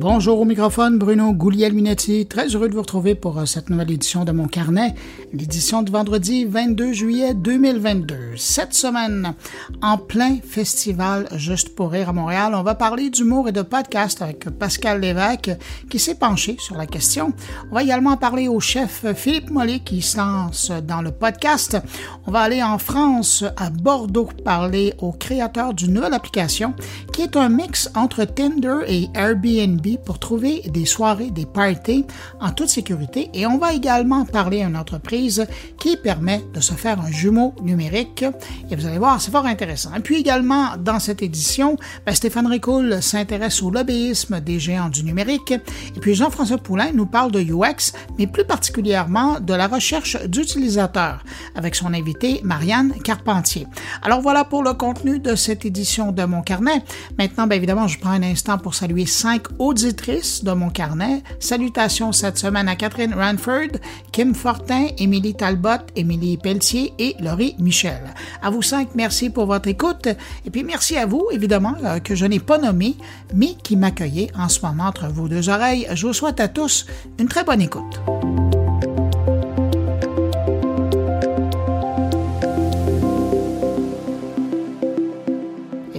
Bonjour au microphone, Bruno Gouliel-Minetti. Très heureux de vous retrouver pour euh, cette nouvelle édition de mon carnet, l'édition de vendredi 22 juillet 2022. Cette semaine, en plein festival Juste pour rire à Montréal, on va parler d'humour et de podcast avec Pascal Lévesque qui s'est penché sur la question. On va également parler au chef Philippe Mollet qui se lance dans le podcast. On va aller en France, à Bordeaux, parler au créateur d'une nouvelle application qui est un mix entre Tinder et Airbnb pour trouver des soirées, des parties en toute sécurité. Et on va également parler à une entreprise qui permet de se faire un jumeau numérique. Et vous allez voir, c'est fort intéressant. Et puis également, dans cette édition, ben, Stéphane Ricoul s'intéresse au lobbyisme des géants du numérique. Et puis Jean-François Poulain nous parle de UX, mais plus particulièrement de la recherche d'utilisateurs avec son invité Marianne Carpentier. Alors voilà pour le contenu de cette édition de mon carnet. Maintenant, bien évidemment, je prends un instant pour saluer cinq auditrice de mon carnet. Salutations cette semaine à Catherine Ranford, Kim Fortin, Émilie Talbot, Émilie Pelletier et Laurie Michel. À vous cinq, merci pour votre écoute. Et puis merci à vous, évidemment, euh, que je n'ai pas nommé, mais qui m'accueillez en ce moment entre vos deux oreilles. Je vous souhaite à tous une très bonne écoute.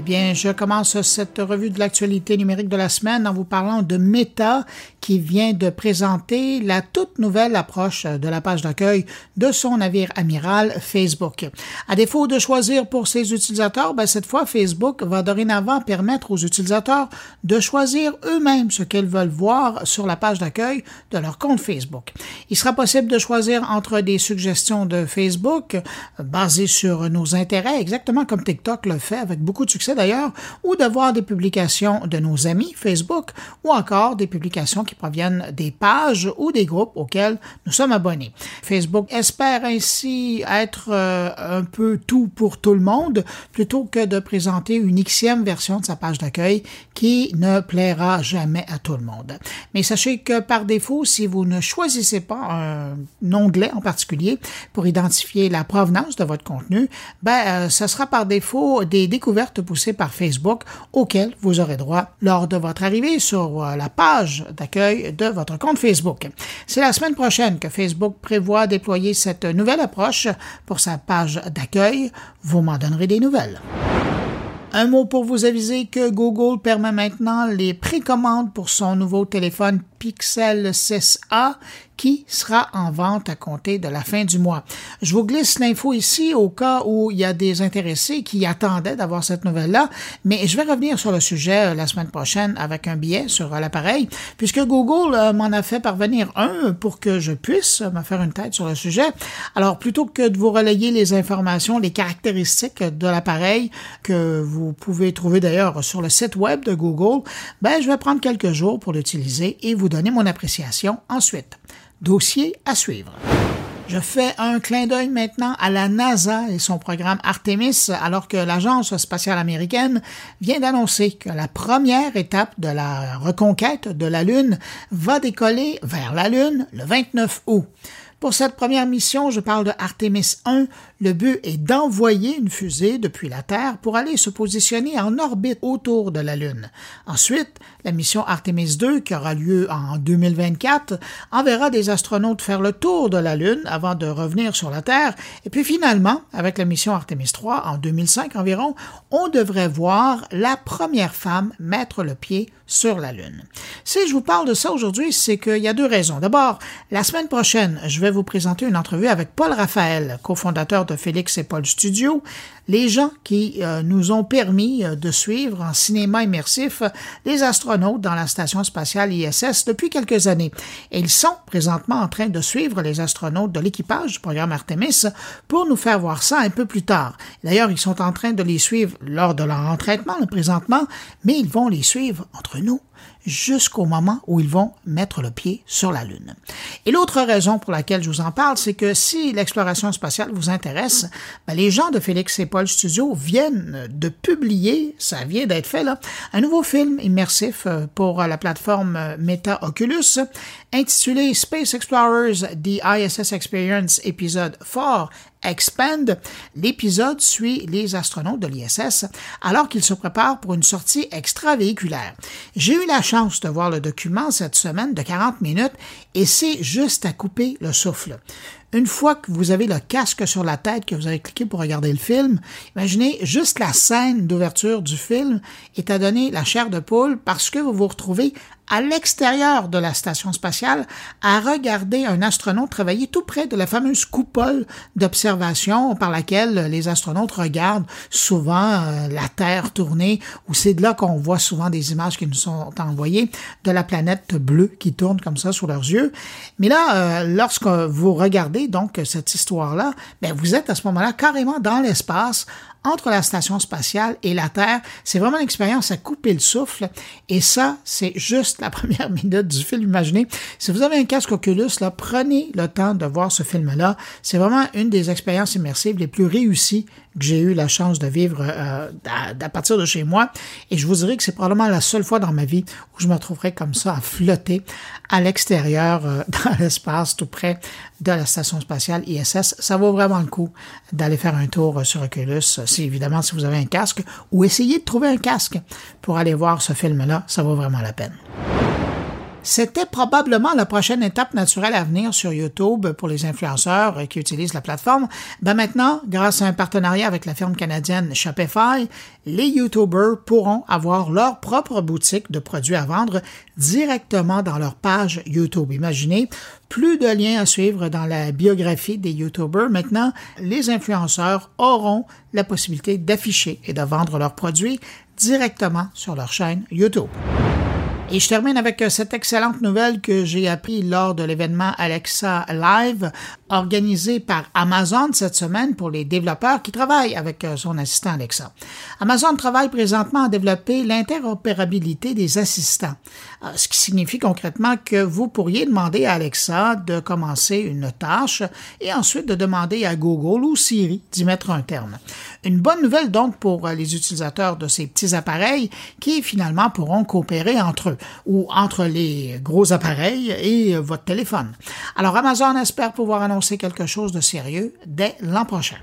Je commence cette revue de l'actualité numérique de la semaine en vous parlant de Meta qui vient de présenter la toute nouvelle approche de la page d'accueil de son navire amiral Facebook. À défaut de choisir pour ses utilisateurs, ben cette fois Facebook va dorénavant permettre aux utilisateurs de choisir eux-mêmes ce qu'ils veulent voir sur la page d'accueil de leur compte Facebook. Il sera possible de choisir entre des suggestions de Facebook basées sur nos intérêts, exactement comme TikTok le fait avec beaucoup de succès d'ailleurs, ou de voir des publications de nos amis Facebook ou encore des publications qui proviennent des pages ou des groupes auxquels nous sommes abonnés. Facebook espère ainsi être euh, un peu tout pour tout le monde plutôt que de présenter une xième version de sa page d'accueil qui ne plaira jamais à tout le monde. Mais sachez que par défaut, si vous ne choisissez pas un onglet en particulier pour identifier la provenance de votre contenu, ben, euh, ce sera par défaut des découvertes poussées par Facebook auquel vous aurez droit lors de votre arrivée sur euh, la page d'accueil de votre compte Facebook. C'est la semaine prochaine que Facebook prévoit déployer cette nouvelle approche pour sa page d'accueil. Vous m'en donnerez des nouvelles. Un mot pour vous aviser que Google permet maintenant les précommandes pour son nouveau téléphone Pixel 6A qui sera en vente à compter de la fin du mois. Je vous glisse l'info ici au cas où il y a des intéressés qui attendaient d'avoir cette nouvelle-là, mais je vais revenir sur le sujet euh, la semaine prochaine avec un billet sur euh, l'appareil, puisque Google euh, m'en a fait parvenir un pour que je puisse me faire une tête sur le sujet. Alors, plutôt que de vous relayer les informations, les caractéristiques de l'appareil que vous pouvez trouver d'ailleurs sur le site web de Google, ben, je vais prendre quelques jours pour l'utiliser et vous donner mon appréciation ensuite. Dossier à suivre. Je fais un clin d'œil maintenant à la NASA et son programme Artemis, alors que l'Agence spatiale américaine vient d'annoncer que la première étape de la reconquête de la Lune va décoller vers la Lune le 29 août. Pour cette première mission, je parle de Artemis 1. Le but est d'envoyer une fusée depuis la Terre pour aller se positionner en orbite autour de la Lune. Ensuite, la mission Artemis 2, qui aura lieu en 2024, enverra des astronautes faire le tour de la Lune avant de revenir sur la Terre. Et puis finalement, avec la mission Artemis 3, en 2005 environ, on devrait voir la première femme mettre le pied sur la Lune. Si je vous parle de ça aujourd'hui, c'est qu'il y a deux raisons. D'abord, la semaine prochaine, je vais vous présenter une entrevue avec Paul Raphaël, cofondateur de Félix et Paul Studio, les gens qui euh, nous ont permis euh, de suivre en cinéma immersif les astronautes dans la station spatiale ISS depuis quelques années. Et ils sont présentement en train de suivre les astronautes de l'équipage du programme Artemis pour nous faire voir ça un peu plus tard. D'ailleurs, ils sont en train de les suivre lors de leur entraînement présentement, mais ils vont les suivre entre nous jusqu'au moment où ils vont mettre le pied sur la Lune. Et l'autre raison pour laquelle je vous en parle, c'est que si l'exploration spatiale vous intéresse, ben les gens de Félix et Studio viennent de publier, ça vient d'être fait là, un nouveau film immersif euh, pour la plateforme euh, Meta Oculus intitulé Space Explorers The ISS Experience épisode 4 Expand. L'épisode suit les astronautes de l'ISS alors qu'ils se préparent pour une sortie extravéhiculaire. J'ai eu la chance de voir le document cette semaine de 40 minutes et c'est juste à couper le souffle. Une fois que vous avez le casque sur la tête, que vous avez cliqué pour regarder le film, imaginez juste la scène d'ouverture du film est à donner la chair de poule parce que vous vous retrouvez à l'extérieur de la station spatiale à regarder un astronaute travailler tout près de la fameuse coupole d'observation par laquelle les astronautes regardent souvent euh, la Terre tourner, ou c'est de là qu'on voit souvent des images qui nous sont envoyées de la planète bleue qui tourne comme ça sous leurs yeux. Mais là, euh, lorsque vous regardez donc cette histoire-là, ben vous êtes à ce moment-là carrément dans l'espace entre la station spatiale et la Terre. C'est vraiment une expérience à couper le souffle. Et ça, c'est juste la première minute du film. Imaginez, si vous avez un casque Oculus, prenez le temps de voir ce film-là. C'est vraiment une des expériences immersives les plus réussies que j'ai eu la chance de vivre euh, à, partir de chez moi. Et je vous dirais que c'est probablement la seule fois dans ma vie où je me trouverai comme ça à flotter à l'extérieur euh, dans l'espace tout près de la station spatiale ISS. Ça vaut vraiment le coup d'aller faire un tour sur Oculus, si évidemment si vous avez un casque, ou essayer de trouver un casque pour aller voir ce film-là. Ça vaut vraiment la peine. C'était probablement la prochaine étape naturelle à venir sur YouTube pour les influenceurs qui utilisent la plateforme. Ben maintenant, grâce à un partenariat avec la firme canadienne Shopify, les YouTubers pourront avoir leur propre boutique de produits à vendre directement dans leur page YouTube. Imaginez, plus de liens à suivre dans la biographie des YouTubers. Maintenant, les influenceurs auront la possibilité d'afficher et de vendre leurs produits directement sur leur chaîne YouTube. Et je termine avec euh, cette excellente nouvelle que j'ai appris lors de l'événement Alexa Live organisé par Amazon cette semaine pour les développeurs qui travaillent avec euh, son assistant Alexa. Amazon travaille présentement à développer l'interopérabilité des assistants, euh, ce qui signifie concrètement que vous pourriez demander à Alexa de commencer une tâche et ensuite de demander à Google ou Siri d'y mettre un terme. Une bonne nouvelle donc pour les utilisateurs de ces petits appareils qui finalement pourront coopérer entre eux ou entre les gros appareils et votre téléphone. Alors Amazon espère pouvoir annoncer quelque chose de sérieux dès l'an prochain.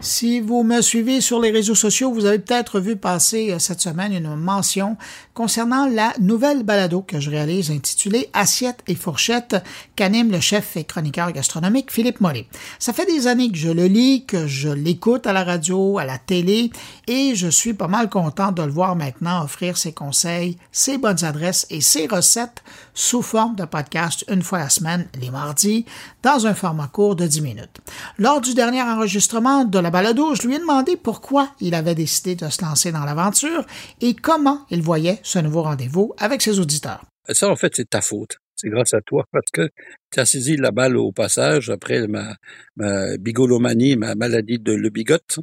Si vous me suivez sur les réseaux sociaux, vous avez peut-être vu passer euh, cette semaine une mention concernant la nouvelle balado que je réalise intitulée Assiette et fourchette qu'anime le chef et chroniqueur gastronomique Philippe Mollet. Ça fait des années que je le lis, que je l'écoute à la radio, à la télé et je suis pas mal content de le voir maintenant offrir ses conseils, ses bonnes adresses et ses recettes sous forme de podcast une fois la semaine, les mardis, dans un format court de 10 minutes. Lors du dernier enregistrement de la balado, je lui ai demandé pourquoi il avait décidé de se lancer dans l'aventure et comment il voyait ce nouveau rendez-vous avec ses auditeurs. Ça, en fait, c'est ta faute. C'est grâce à toi parce que tu as saisi la balle au passage après ma, ma bigolomanie, ma maladie de le bigote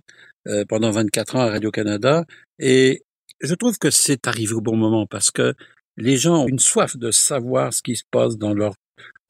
euh, pendant 24 ans à Radio-Canada. Et je trouve que c'est arrivé au bon moment parce que les gens ont une soif de savoir ce qui se passe dans leur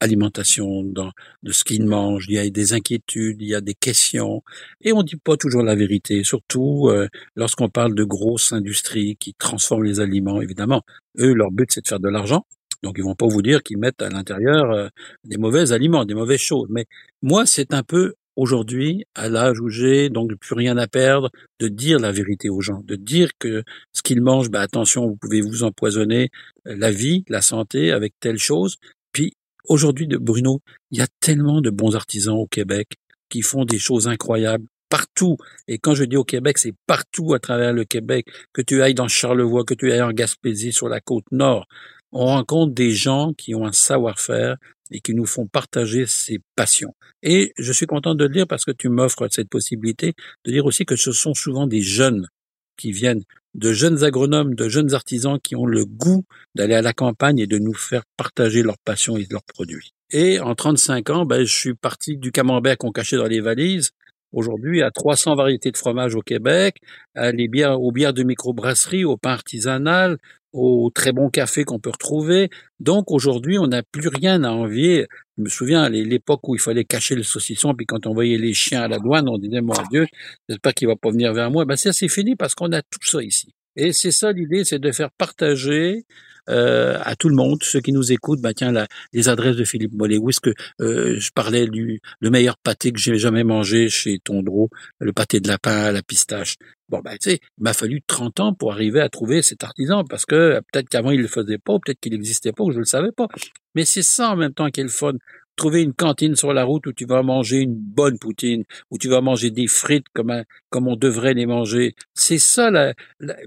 alimentation, dans, de ce qu'ils mangent. Il y a des inquiétudes, il y a des questions, et on dit pas toujours la vérité. Surtout euh, lorsqu'on parle de grosses industries qui transforment les aliments. Évidemment, eux, leur but c'est de faire de l'argent. Donc ils vont pas vous dire qu'ils mettent à l'intérieur euh, des mauvais aliments, des mauvaises choses. Mais moi, c'est un peu aujourd'hui, à l'âge où j'ai, donc plus rien à perdre, de dire la vérité aux gens, de dire que ce qu'ils mangent, bah attention, vous pouvez vous empoisonner euh, la vie, la santé avec telle chose. Puis Aujourd'hui, Bruno, il y a tellement de bons artisans au Québec qui font des choses incroyables partout. Et quand je dis au Québec, c'est partout à travers le Québec, que tu ailles dans Charlevoix, que tu ailles en Gaspésie, sur la côte nord. On rencontre des gens qui ont un savoir-faire et qui nous font partager ces passions. Et je suis content de le dire parce que tu m'offres cette possibilité de dire aussi que ce sont souvent des jeunes qui viennent de jeunes agronomes, de jeunes artisans qui ont le goût d'aller à la campagne et de nous faire partager leur passion et leurs produits. Et en 35 ans, ben, je suis parti du camembert qu'on cachait dans les valises aujourd'hui à 300 variétés de fromage au Québec, à les bières, aux bières de microbrasserie, au pain artisanal, au très bon café qu'on peut retrouver. Donc aujourd'hui, on n'a plus rien à envier. Je me souviens l'époque où il fallait cacher le saucisson, puis quand on voyait les chiens à la douane, on disait mon Dieu, j'espère qu'il va pas venir vers moi. Ben ça c'est fini parce qu'on a tout ça ici. Et c'est ça l'idée, c'est de faire partager euh, à tout le monde, ceux qui nous écoutent, bah tiens, la, les adresses de Philippe Mollet. Où est-ce que euh, je parlais du le meilleur pâté que j'ai jamais mangé chez Tondreau, le pâté de lapin à la pistache. Bon, ben, tu sais, il m'a fallu 30 ans pour arriver à trouver cet artisan, parce que peut-être qu'avant il le faisait pas, peut-être qu'il n'existait pas, ou je le savais pas. Mais c'est ça en même temps qui est le fun trouver une cantine sur la route où tu vas manger une bonne poutine, où tu vas manger des frites comme, comme on devrait les manger. C'est ça, la,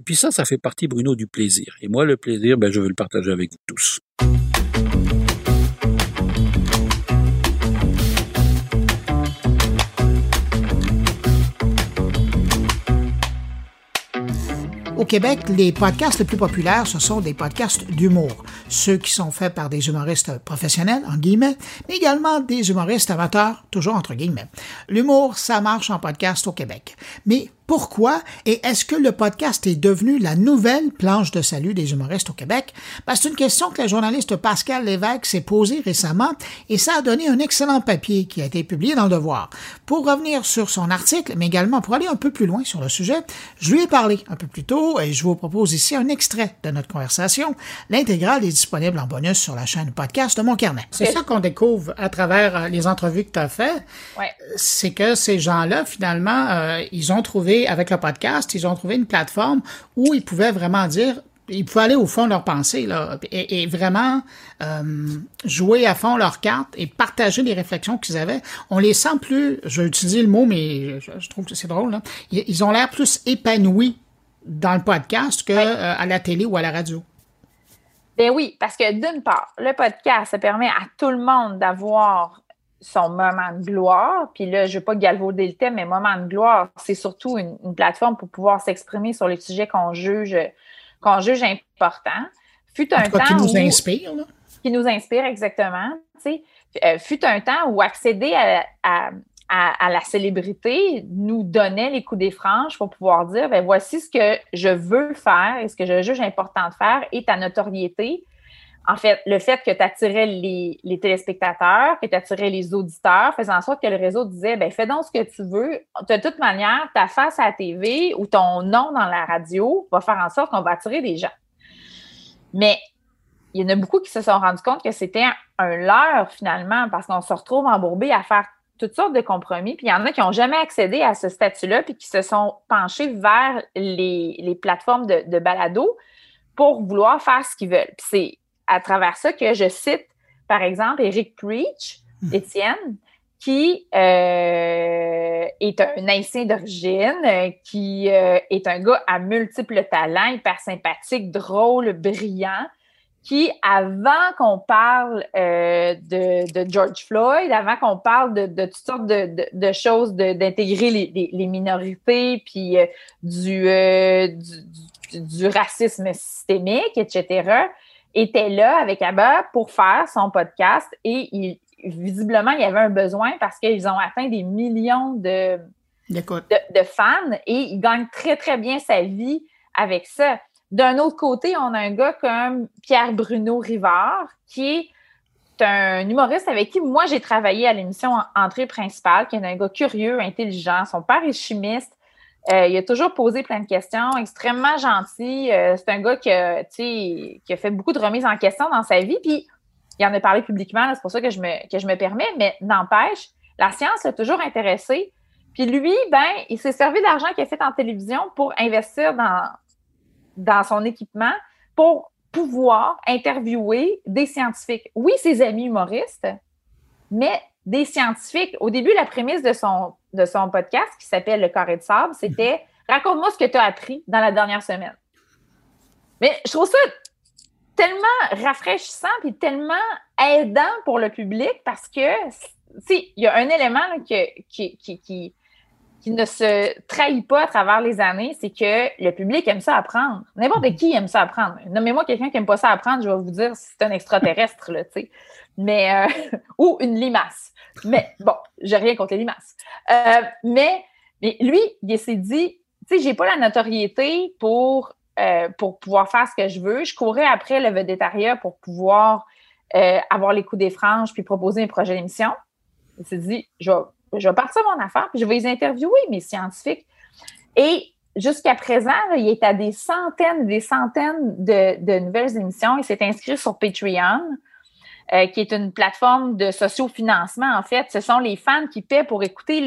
puis ça, ça fait partie, Bruno, du plaisir. Et moi, le plaisir, ben, je veux le partager avec vous tous. Au Québec, les podcasts les plus populaires, ce sont des podcasts d'humour. Ceux qui sont faits par des humoristes professionnels, en guillemets, mais également des humoristes amateurs, toujours entre guillemets. L'humour, ça marche en podcast au Québec. Mais pourquoi et est-ce que le podcast est devenu la nouvelle planche de salut des humoristes au Québec? Ben, c'est une question que la journaliste Pascal Lévesque s'est posée récemment et ça a donné un excellent papier qui a été publié dans Le Devoir. Pour revenir sur son article, mais également pour aller un peu plus loin sur le sujet, je lui ai parlé un peu plus tôt et je vous propose ici un extrait de notre conversation. L'intégrale est disponible en bonus sur la chaîne podcast de Mon Carnet. C'est ça qu'on découvre à travers euh, les entrevues que tu as faites. C'est que ces gens-là, finalement, euh, ils ont trouvé avec le podcast, ils ont trouvé une plateforme où ils pouvaient vraiment dire, ils pouvaient aller au fond de leur pensée là, et, vraiment euh, jouer à fond leurs cartes et partager les réflexions qu'ils avaient. On les sent plus, je vais utiliser le mot, mais je, trouve que c'est drôle, là. Ils, ont l'air plus épanouis dans le podcast que euh, à la télé ou à la radio. Ben oui, parce que d'une part, le podcast, ça permet à tout le monde d'avoir son moment de gloire. Puis là, je ne veux pas galvauder le thème, mais moment de gloire, c'est surtout une, plateforme pour pouvoir s'exprimer sur les sujets qu'on juge, qu'on juge importants. Fut un temps. Qui nous inspire, là. Qui nous inspire, exactement. Euh, fut un temps où accéder à, la célébrité nous donnait les coups des franges pour pouvoir dire ben voici ce que je veux faire et ce que je juge important de faire et ta notoriété en fait, le fait que tu attirais les, téléspectateurs, que tu attirais les auditeurs, faisant en sorte que le réseau disait ben fais donc ce que tu veux. De toute manière, ta face à la TV ou ton nom dans la radio va faire en sorte qu'on va attirer des gens. Mais il y en a beaucoup qui se sont rendus compte que c'était un, leurre finalement parce qu'on se retrouve embourbé à faire toutes sortes de compromis. Puis il y en a qui n'ont jamais accédé à ce statut-là puis qui se sont penchés vers les, plateformes de, de balado pour vouloir faire ce qu'ils veulent. Puis c'est à travers ça que je cite, par exemple, Eric Preach, hmm. Étienne, qui euh, est un haïtien d'origine, qui euh, est un gars à multiples talents, hyper sympathique, drôle, brillant, qui, avant qu'on parle euh, de, George Floyd, avant qu'on parle de, toutes sortes de, choses, d'intégrer les, minorités, puis du, du, du, racisme systémique, etc., était là avec Abba pour faire son podcast et il, visiblement, il y avait un besoin parce qu'ils ont atteint des millions de, de, fans et il gagne très, très bien sa vie avec ça. D'un autre côté, on a un gars comme Pierre Bruno Rivard qui est un humoriste avec qui moi j'ai travaillé à l'émission Entrée principale, qui est un gars curieux, intelligent. Son père est chimiste. Euh, il a toujours posé plein de questions, extrêmement gentil. Euh, c'est un gars qui a, qui a fait beaucoup de remises en question dans sa vie, puis il en a parlé publiquement, c'est pour ça que je me, que je me permets, mais n'empêche, la science l'a toujours intéressé. Puis lui, ben, il s'est servi d'argent qu'il a fait en télévision pour investir dans, dans son équipement pour pouvoir interviewer des scientifiques. Oui, ses amis humoristes, mais des scientifiques. Au début, la prémisse de son, podcast, qui s'appelle Le carré de sable, c'était Raconte-moi ce que tu as appris dans la dernière semaine. Mais je trouve ça tellement rafraîchissant et tellement aidant pour le public parce que, il y a un élément qui, ne se trahit pas à travers les années, c'est que le public aime ça apprendre. N'importe qui aime ça apprendre. Nommez-moi quelqu'un qui n'aime pas ça apprendre, je vais vous dire c'est un extraterrestre, là, tu. Mais, euh, ou une limace. Mais bon, j'ai rien contre les limaces. Euh, mais, lui, il s'est dit, tu sais, j'ai pas la notoriété pour, euh, pour pouvoir faire ce que je veux. Je courais après le vedettariat pour pouvoir avoir les coups des franges puis proposer un projet d'émission. Il s'est dit, je vais, je vais partir mon affaire puis je vais les interviewer, mes scientifiques. Et jusqu'à présent, il est à des centaines, des centaines de, nouvelles émissions. Il s'est inscrit sur Patreon. Euh, qui est une plateforme de sociofinancement, en fait. Ce sont les fans qui paient pour écouter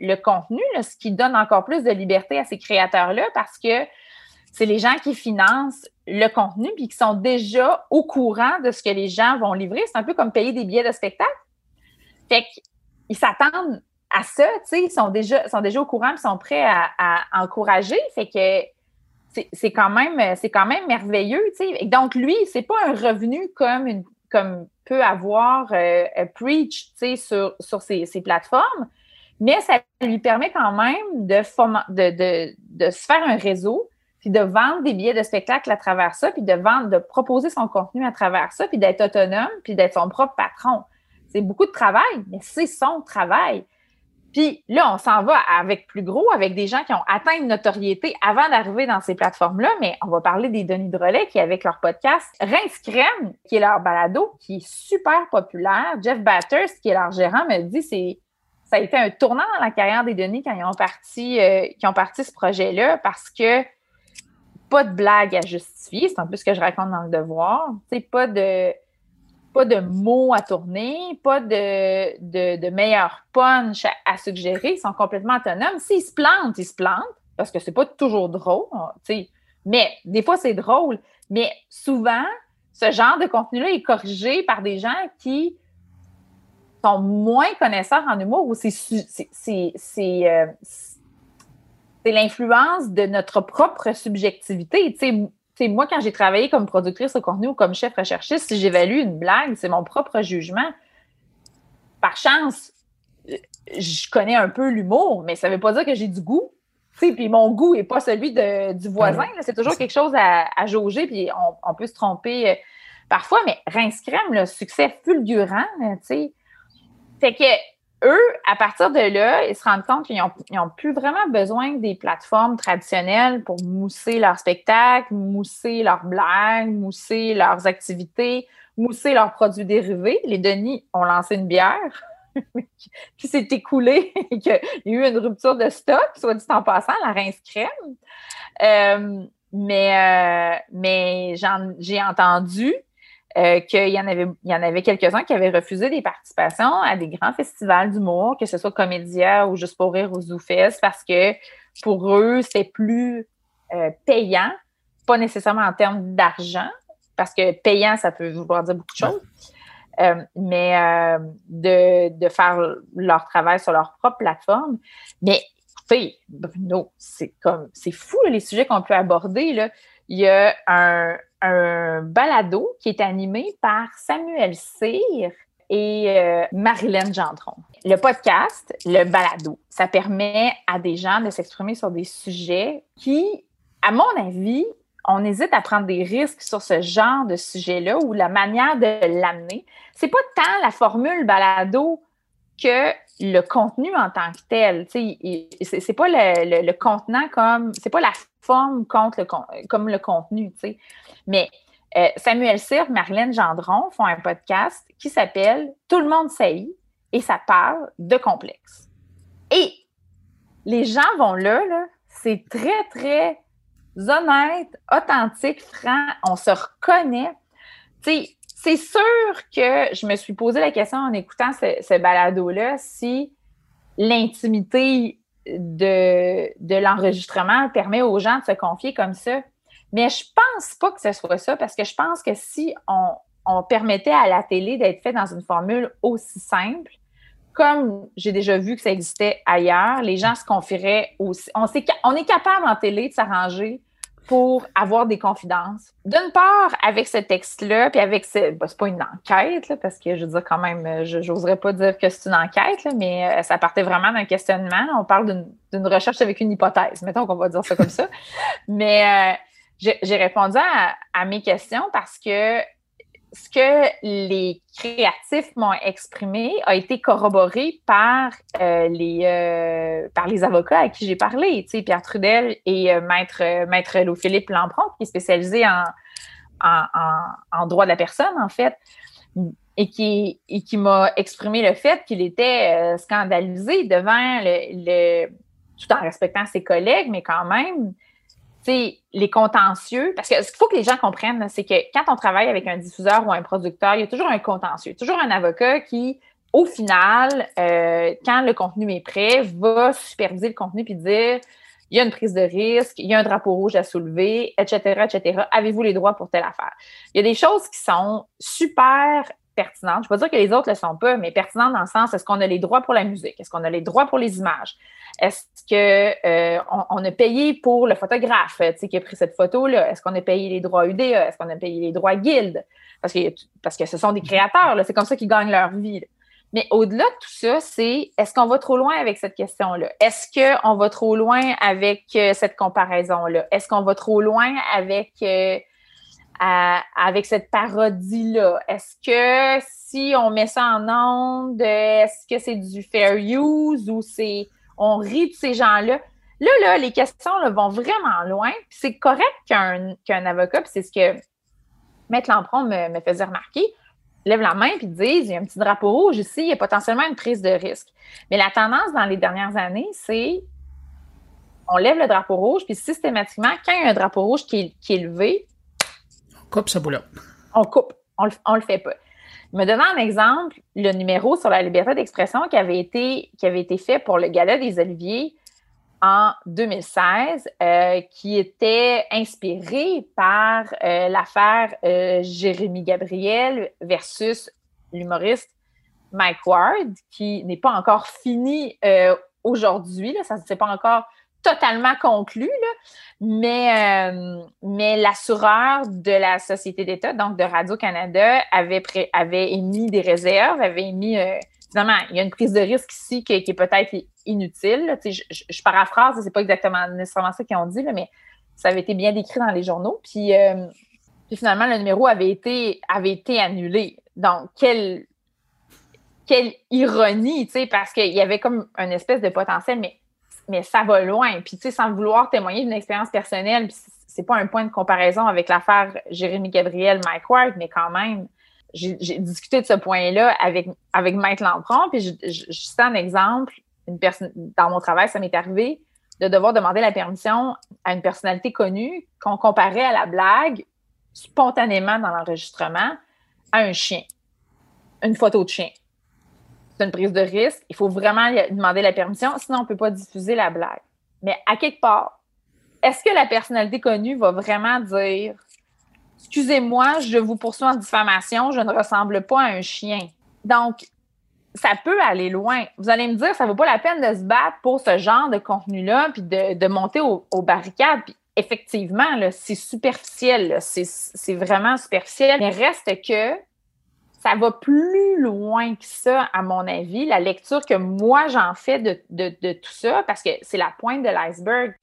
le, contenu, ce qui donne encore plus de liberté à ces créateurs-là parce que c'est les gens qui financent le contenu puis qui sont déjà au courant de ce que les gens vont livrer. C'est un peu comme payer des billets de spectacle. Fait qu'ils s'attendent à ça, tu sais, ils sont déjà, sont déjà au courant, ils sont prêts à, encourager. Fait que c'est quand même, quand même merveilleux, tu sais. Donc lui, c'est pas un revenu comme une, comme peut avoir euh, Preach, sur, sur ces, plateformes, mais ça lui permet quand même de, de, de, de se faire un réseau, puis de vendre des billets de spectacle à travers ça, puis de vendre, de proposer son contenu à travers ça, puis d'être autonome, puis d'être son propre patron. C'est beaucoup de travail, mais c'est son travail. Puis là, on s'en va avec plus gros, avec des gens qui ont atteint une notoriété avant d'arriver dans ces plateformes-là, mais on va parler des Denis Drolet qui, avec leur podcast Rince Crème, qui est leur balado, qui est super populaire. Jeff Batters, qui est leur gérant, me dit c'est ça a été un tournant dans la carrière des Denis quand ils ont parti, euh, ont parti ce projet-là parce que pas de blague à justifier, c'est un peu ce que je raconte dans le devoir. C'est pas de pas de mots à tourner, pas de, de, de punch à, suggérer. Ils sont complètement autonomes. S'ils se plantent, ils se plantent, parce que c'est pas toujours drôle, sais. mais des fois c'est drôle. Mais souvent, ce genre de contenu-là est corrigé par des gens qui sont moins connaisseurs en humour ou c'est euh, l'influence de notre propre subjectivité. Moi, quand j'ai travaillé comme productrice au contenu ou comme chef recherchiste, si j'évalue une blague, c'est mon propre jugement. Par chance, je connais un peu l'humour, mais ça ne veut pas dire que j'ai du goût. Puis mon goût n'est pas celui du voisin. C'est toujours quelque chose à, jauger, puis on, peut se tromper euh, parfois, mais Rince Crème, le succès fulgurant, tu sais. Fait que eux, à partir de là, ils se rendent compte qu'ils n'ont plus vraiment besoin des plateformes traditionnelles pour mousser leurs spectacles, mousser leurs blagues, mousser leurs activités, mousser leurs produits dérivés. Les Denis ont lancé une bière qui s'est écoulée et qu'il y a eu une rupture de stock, soit dit en passant, la rince crème. Euh, mais euh, mais j'ai entendu euh, qu'il y en avait, il y en avait quelques-uns qui avaient refusé des participations à des grands festivals d'humour, que ce soit Comédia ou Juste pour rire ou ZooFest, parce que pour eux, c'était plus euh, payant, pas nécessairement en termes d'argent, parce que payant, ça peut vouloir dire beaucoup de choses, euh, mais de, de, faire leur travail sur leur propre plateforme. Mais écoutez, Bruno, c'est comme c'est fou les sujets qu'on peut aborder. Là. Il y a un, un balado qui est animé par Samuel Cyr et euh, Marilyn Gendron. Le podcast, le balado, ça permet à des gens de s'exprimer sur des sujets qui, à mon avis, on hésite à prendre des risques sur ce genre de sujet-là ou la manière de l'amener. C'est pas tant la formule balado que le contenu en tant que tel. C'est pas le, contenant comme. C'est pas la forme contre le, comme le contenu. Mais euh, Samuel Cyr, Marlène Gendron font un podcast qui s'appelle Tout le monde sait et ça parle de complexe. Et les gens vont là c'est très, très honnête, authentique, franc, on se reconnaît. C'est sûr que je me suis posé la question en écoutant ce, balado-là si l'intimité de, l'enregistrement permet aux gens de se confier comme ça. Mais je pense pas que ce soit ça parce que je pense que si on, permettait à la télé d'être fait dans une formule aussi simple, comme j'ai déjà vu que ça existait ailleurs, les gens se confieraient aussi. On est capable en télé de s'arranger pour avoir des confidences. D'une part, avec ce texte-là, puis avec ce. c'est pas une enquête, parce que je veux dire, quand même, je n'oserais pas dire que c'est une enquête, mais euh, ça partait vraiment d'un questionnement. On parle d'une recherche avec une hypothèse, mettons qu'on va dire ça comme ça. mais euh, j'ai répondu à, mes questions parce que ce que les créatifs m'ont exprimé a été corroboré par euh, les euh, par les avocats à qui j'ai parlé, tu sais, Pierre Trudel et euh, maître maître Louis-Philippe Lampron, qui est spécialisé en, en, droit de la personne en fait, et qui et qui m'a exprimé le fait qu'il était scandalisé devant le tout en respectant ses collègues, mais quand même, les contentieux, parce que ce qu'il faut que les gens comprennent, c'est que quand on travaille avec un diffuseur ou un producteur, il y a toujours un contentieux, toujours un avocat qui, au final, euh, quand le contenu est prêt, va superviser le contenu puis dire il y a une prise de risque, il y a un drapeau rouge à soulever, etc., etc. Avez-vous les droits pour telle affaire? Il y a des choses qui sont super Je ne vais pas dire que les autres ne le sont pas, mais pertinentes dans le sens, est-ce qu'on a les droits pour la musique? Est-ce qu'on a les droits pour les images? Est-ce qu'on euh, on a payé pour le photographe qui a pris cette photo-là? Est-ce qu'on a payé les droits UDA? Est-ce qu'on a payé les droits Guild? Parce que, parce que ce sont des créateurs, c'est comme ça qu'ils gagnent leur vie. Mais au-delà de tout ça, c'est est-ce qu'on va trop loin avec cette question-là? Est-ce qu'on va trop loin avec euh, cette comparaison-là? Est-ce qu'on va trop loin avec, euh, avec cette parodie-là? Est-ce que si on met ça en onde, est-ce que c'est du fair use ou c'est on rit de ces gens-là? Là, là, les questions vont vraiment loin. C'est correct qu'un avocat, puis c'est ce que Maître Lampron me, faisait remarquer, lèvent la main et disent il y a un petit drapeau rouge ici, il y a potentiellement une prise de risque. Mais la tendance dans les dernières années, c'est on lève le drapeau rouge, puis systématiquement, quand il y a un drapeau rouge qui est, levé, on coupe ce bout-là. On coupe, on le, le fait pas. Me donnant un exemple, le numéro sur la liberté d'expression qui avait été fait pour le gala des Oliviers, en 2016 euh, qui était inspiré par euh, l'affaire euh, Jérémy Gabriel versus l'humoriste Mike Ward, qui n'est pas encore fini aujourd'hui. Ça ne s'est pas encore totalement conclu, là, mais, mais l'assureur de la Société d'État, donc de Radio-Canada, avait, avait émis des réserves, avait émis finalement, il y a une prise de risque ici qui, est peut-être inutile. Je, je, paraphrase, c'est pas exactement nécessairement ça qu'ils ont dit, mais ça avait été bien décrit dans les journaux. Puis, euh, puis finalement, le numéro avait été, avait été annulé. Donc, quelle, quelle ironie, parce qu'il y avait comme une espèce de potentiel, mais, mais ça va loin. Puis, sans vouloir témoigner d'une expérience personnelle, puis c'est pas un point de comparaison avec l'affaire Jérémy Gabriel, Mike Ward, mais quand même, j'ai discuté de ce point-là avec, avec Maître Lampron, puis je, un exemple. Une personne, dans mon travail, ça m'est arrivé de devoir demander la permission à une personnalité connue qu'on comparait à la blague spontanément dans l'enregistrement à un chien, une photo de chien. C'est une prise de risque. Il faut vraiment demander la permission, sinon on ne peut pas diffuser la blague. Mais à quelque part, est-ce que la personnalité connue va vraiment dire excusez-moi, je vous poursuis en diffamation, je ne ressemble pas à un chien? Donc, ça peut aller loin. Vous allez me dire, ça ne vaut pas la peine de se battre pour ce genre de contenu-là, puis de, monter aux, barricades. Puis effectivement, c'est superficiel, c'est vraiment superficiel. Mais reste que ça va plus loin que ça, à mon avis, la lecture que moi j'en fais de, de tout ça, parce que c'est la pointe de l'iceberg.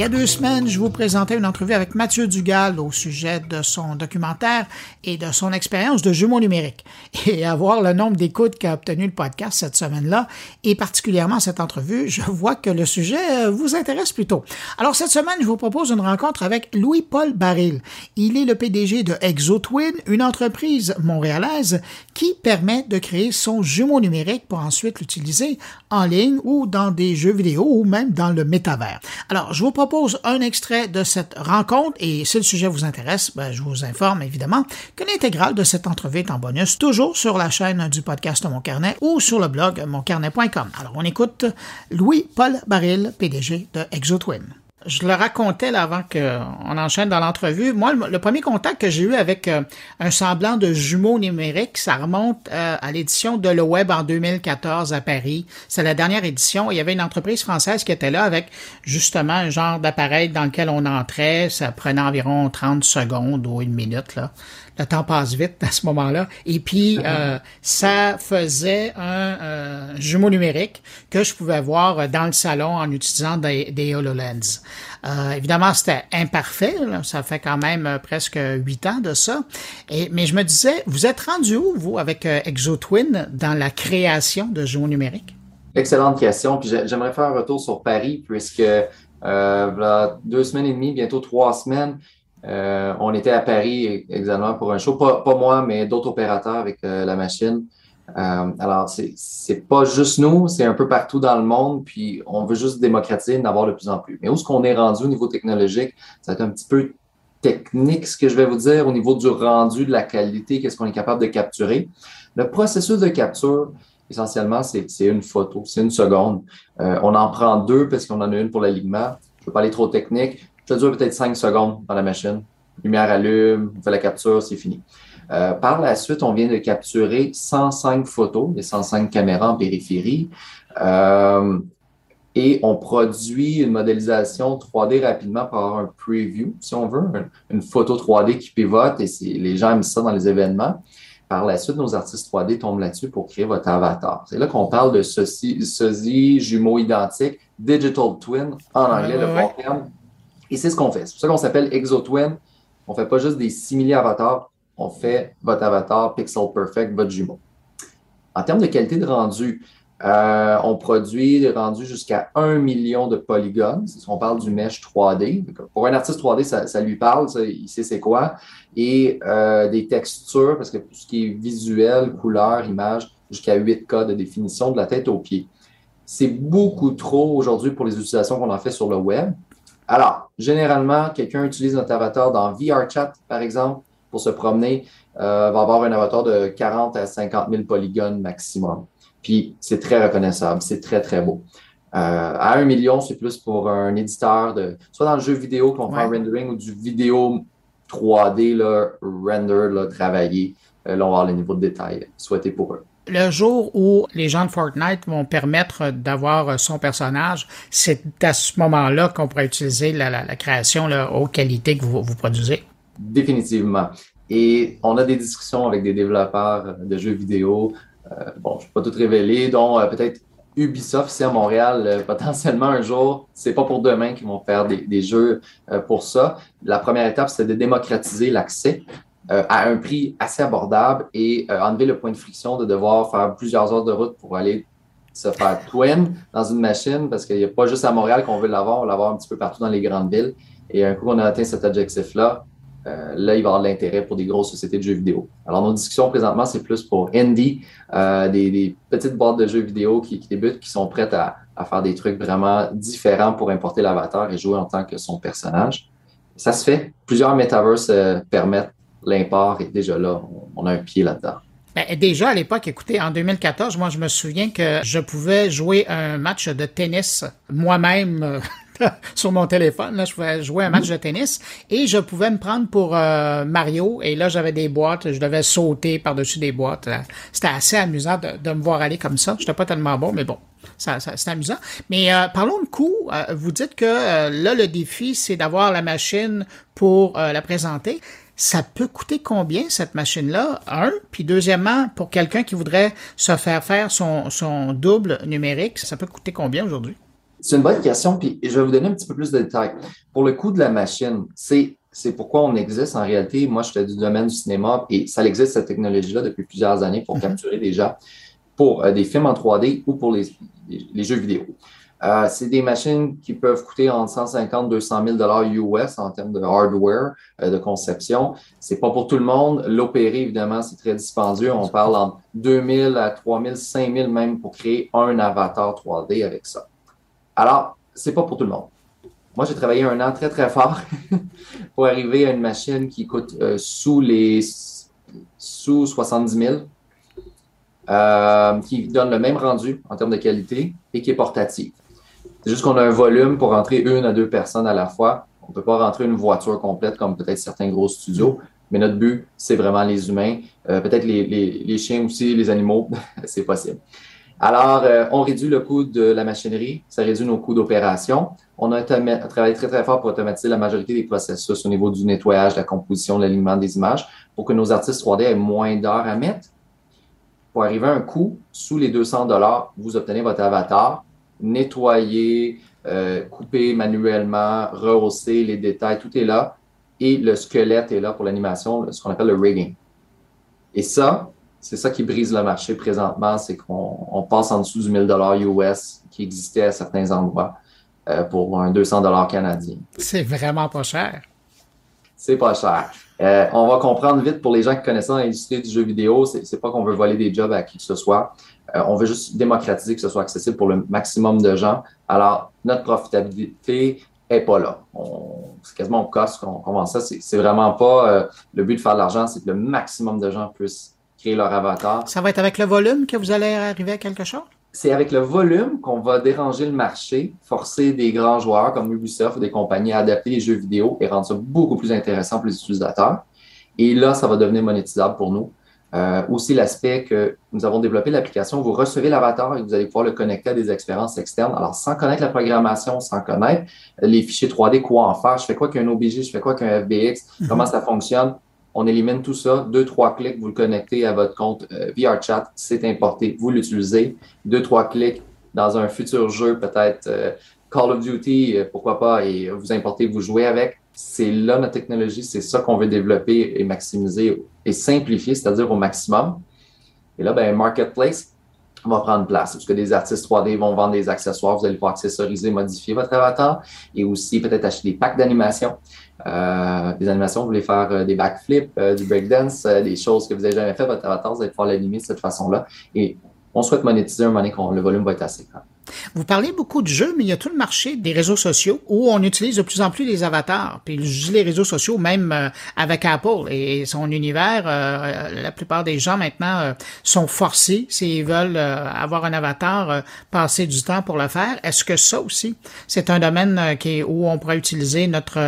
Il y a deux semaines, je vous présentais une entrevue avec Mathieu Dugal au sujet de son documentaire et de son expérience de jumeau numérique. Et à voir le nombre d'écoutes qu'a obtenu le podcast cette semaine-là, et particulièrement cette entrevue, je vois que le sujet vous intéresse plutôt. Alors cette semaine, je vous propose une rencontre avec Louis-Paul Baril. Il est le PDG de ExoTwin, une entreprise montréalaise qui permet de créer son jumeau numérique pour ensuite l'utiliser en ligne ou dans des jeux vidéo ou même dans le métavers. Alors, je vous propose propose un extrait de cette rencontre et si le sujet vous intéresse, ben, je vous informe évidemment que l'intégrale de cette entrevue est en bonus toujours sur la chaîne du podcast Mon Carnet ou sur le blog moncarnet.com. Alors on écoute Louis-Paul Baril, PDG de ExoTwin je le racontais là, avant qu'on enchaîne dans l'entrevue. Moi, le, premier contact que j'ai eu avec euh, un semblant de jumeau numérique, ça remonte euh, à l'édition de Le Web en 2014 à Paris. C'est la dernière édition. Il y avait une entreprise française qui était là avec justement un genre d'appareil dans lequel on entrait. Ça prenait environ 30 secondes ou une minute. Là le temps passe vite à ce moment-là. Et puis, euh, ça faisait un euh, jumeau numérique que je pouvais voir dans le salon en utilisant des, des HoloLens. Euh, évidemment, c'était imparfait. Ça fait quand même presque huit ans de ça. Et, mais je me disais, vous êtes rendu où, vous, avec ExoTwin, dans la création de jumeaux numériques? Excellente question. Puis j'aimerais faire un retour sur Paris, puisque euh, deux semaines et demie, bientôt trois semaines, on était à Paris exactement pour un show, pas, moi, mais d'autres opérateurs avec la machine. alors, c'est pas juste nous, c'est un peu partout dans le monde, puis on veut juste démocratiser, en avoir de plus en plus. Mais où est-ce qu'on est rendu au niveau technologique? Ça va être un petit peu technique, ce que je vais vous dire, au niveau du rendu, de la qualité, qu'est-ce qu'on est capable de capturer. Le processus de capture, essentiellement, c'est une photo, c'est une seconde. Euh, on en prend deux parce qu'on en a une pour l'alignement. Je ne veux pas aller trop technique. Ça dure peut-être cinq secondes dans la machine. Lumière allume, on fait la capture, c'est fini. Euh, par la suite, on vient de capturer 105 photos, les 105 caméras en périphérie. Euh, et on produit une modélisation 3D rapidement par un preview, si on veut, une photo 3D qui pivote et les gens aiment ça dans les événements. Par la suite, nos artistes 3D tombent là-dessus pour créer votre avatar. C'est là qu'on parle de ceci, ceci, jumeaux identiques, digital twin en anglais, le bon terme. Et c'est ce qu'on fait. C'est pour ça qu'on s'appelle ExoTwin. On ne fait pas juste des simili avatars, on fait votre avatar pixel perfect, votre jumeau. En termes de qualité de rendu, euh, on produit des rendus jusqu'à 1 million de polygones. On parle du mesh 3D. Pour un artiste 3D, ça, lui parle, il sait c'est quoi. Et euh, des textures, parce que tout ce qui est visuel, couleur, image, jusqu'à 8K de définition de la tête aux pieds. C'est beaucoup trop aujourd'hui pour les utilisations qu'on en fait sur le web. Alors, généralement, quelqu'un utilise notre avatar dans VRChat, par exemple, pour se promener, euh, va avoir un avatar de 40 à 50 000 polygones maximum. Puis c'est très reconnaissable, c'est très, très beau. Euh, à un million, c'est plus pour un éditeur de soit dans le jeu vidéo qu'on fait un rendering ou du vidéo 3D là, render là, travaillé. Euh, là, on va avoir le niveau de détail souhaité pour eux. Le jour où les gens de Fortnite vont permettre d'avoir son personnage, c'est à ce moment-là qu'on pourra utiliser la, création là, aux qualités que vous, produisez. Définitivement. Et on a des discussions avec des développeurs de jeux vidéo, euh, bon, je ne vais pas tout révéler, dont euh, peut-être Ubisoft ici à Montréal, euh, potentiellement un jour, c'est pas pour demain qu'ils vont faire des, jeux pour ça. La première étape, c'est de démocratiser l'accès à un prix assez abordable et enlever le point de friction de devoir faire plusieurs heures de route pour aller se faire twin dans une machine parce qu'il n'y a pas juste à Montréal qu'on veut l'avoir, on l'avoir un petit peu partout dans les grandes villes. Et un coup on a atteint cet objectif-là, euh, là, il va y avoir de l'intérêt pour des grosses sociétés de jeux vidéo. Alors, nos discussions présentement, c'est plus pour indie, euh, des, petites boîtes de jeux vidéo qui, débutent, qui sont prêtes à, faire des trucs vraiment différents pour importer l'avatar et jouer en tant que son personnage. Ça se fait. Plusieurs metaverses euh, permettent l'import et déjà là, on, a un pied là-dedans. Ben, déjà à l'époque, écoutez, en 2014, moi je me souviens que je pouvais jouer un match de tennis moi-même sur mon téléphone. Là, je pouvais jouer un match de tennis et je pouvais me prendre pour euh, Mario. Et là, j'avais des boîtes, je devais sauter par-dessus des boîtes. C'était assez amusant de, me voir aller comme ça. Je n'étais pas tellement bon, mais bon, ça, c'est amusant. Mais euh, parlons de coût. Euh, vous dites que là, le défi, c'est d'avoir la machine pour la présenter. Ça peut coûter combien cette machine-là? Un. Puis deuxièmement, pour quelqu'un qui voudrait se faire faire son, son double numérique, ça peut coûter combien aujourd'hui? C'est une bonne question, puis je vais vous donner un petit peu plus de détails. Pour le coût de la machine, c'est c'est pourquoi on existe. En réalité, moi, je suis du domaine du cinéma et ça existe, cette technologie-là, depuis plusieurs années pour mhm. capturer déjà pour euh, des films en 3D ou pour les, les, jeux vidéo. Euh, c'est des machines qui peuvent coûter entre 150 et 200 000 US en termes de hardware, euh, de conception. C'est pas pour tout le monde. L'opérer, évidemment, c'est très dispendieux. On parle entre 2000 à 3000, 5000 même pour créer un avatar 3D avec ça. Alors, c'est pas pour tout le monde. Moi, j'ai travaillé un an très, très fort pour arriver à une machine qui coûte euh, sous les sous 70 000, euh, qui donne le même rendu en termes de qualité et qui est portative. C'est juste qu'on a un volume pour rentrer une à deux personnes à la fois. On ne peut pas rentrer une voiture complète comme peut-être certains gros studios, mais notre but, c'est vraiment les humains, euh, peut-être les, chiens aussi, les animaux, c'est possible. Alors, euh, on réduit le coût de la machinerie, ça réduit nos coûts d'opération. On a travaillé très, très fort pour automatiser la majorité des processus au niveau du nettoyage, de la composition, de l'alignement des images pour que nos artistes 3D aient moins d'heures à mettre. Pour arriver à un coût sous les 200 dollars, vous obtenez votre avatar, nettoyé, euh, coupé manuellement, rehausser les détails, tout est là. Et le squelette est là pour l'animation, ce qu'on appelle le rigging. Et ça, c'est ça qui brise le marché présentement, c'est qu'on passe en dessous du 1000 US qui existait à certains endroits euh, pour un 200 canadien. C'est vraiment pas cher. C'est pas cher. Euh, on va comprendre vite pour les gens qui connaissent l'industrie du jeu vidéo, c'est pas qu'on veut voler des jobs à qui que ce soit. Euh, on veut juste démocratiser que ce soit accessible pour le maximum de gens. Alors, notre profitabilité est pas là. C'est quasiment au cost qu'on vend ça. C'est vraiment pas euh, le but de faire de l'argent, c'est que le maximum de gens puissent créer leur avatar. Ça va être avec le volume que vous allez arriver à quelque chose? C'est avec le volume qu'on va déranger le marché, forcer des grands joueurs comme Ubisoft ou des compagnies à adapter les jeux vidéo et rendre ça beaucoup plus intéressant pour les utilisateurs. Et là, ça va devenir monétisable pour nous. Euh, aussi l'aspect que nous avons développé l'application, vous recevez l'avatar et vous allez pouvoir le connecter à des expériences externes. Alors, sans connaître la programmation, sans connaître les fichiers 3D, quoi en faire, je fais quoi qu'un OBJ, je fais quoi qu'un FBX, mhm. comment ça fonctionne, on élimine tout ça. Deux, trois clics, vous le connectez à votre compte euh, VRChat, c'est importé, vous l'utilisez. Deux, trois clics dans un futur jeu, peut-être euh, Call of Duty, euh, pourquoi pas, et vous importez, vous jouez avec. C'est là notre technologie, c'est ça qu'on veut développer et maximiser et simplifier, c'est-à-dire au maximum. Et là, ben, Marketplace va prendre place, parce que des artistes 3D vont vendre des accessoires, vous allez pouvoir accessoriser, modifier votre avatar et aussi peut-être acheter des packs d'animation. Euh, des animations, vous voulez faire euh, des backflips, euh, du breakdance, des choses que vous n'avez jamais fait, votre avatar, vous allez pouvoir l'animer de cette façon-là. Et on souhaite monétiser un moment donné le volume va être assez grand. Vous parlez beaucoup de jeux, mais il y a tout le marché des réseaux sociaux où on utilise de plus en plus les avatars. Puis les réseaux sociaux, même euh, avec Apple et son univers, euh, la plupart des gens maintenant euh, sont forcés, s'ils veulent avoir un avatar, passer du temps pour le faire. Est-ce que ça aussi, c'est un domaine où on pourrait utiliser notre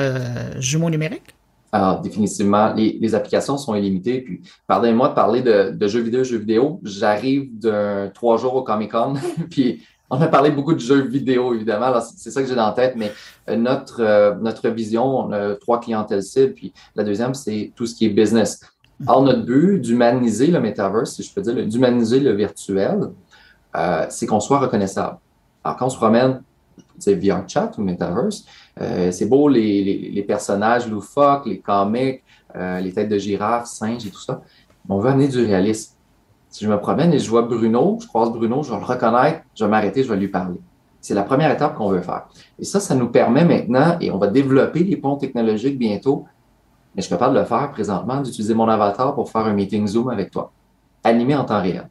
jumeau numérique? Alors, définitivement, les, applications sont illimitées. Puis, pardonnez-moi de parler de, de, jeux vidéo, jeux vidéo. J'arrive d'un trois jours au Comic Con, puis on a parlé beaucoup de jeux vidéo, évidemment. C'est ça que j'ai dans la tête, mais euh, notre, euh, notre vision, on a trois clientèles cibles, puis la deuxième, c'est tout ce qui est business. Alors, notre but d'humaniser le metaverse, si je peux dire, d'humaniser le virtuel, euh, c'est qu'on soit reconnaissable. Alors, quand on se promène, via chat ou metaverse, c'est beau les, personnages loufoques, les comics, les têtes de girafes, singes et tout ça. on veut amener du réalisme. Si je me promène et je vois Bruno, je croise Bruno, je vais le reconnaître, je vais m'arrêter, je vais lui parler. C'est la première étape qu'on veut faire. Et ça, ça nous permet maintenant, et on va développer des ponts technologiques bientôt, mais je suis capable de le faire présentement, d'utiliser mon avatar pour faire un meeting Zoom avec toi, animé en temps réel.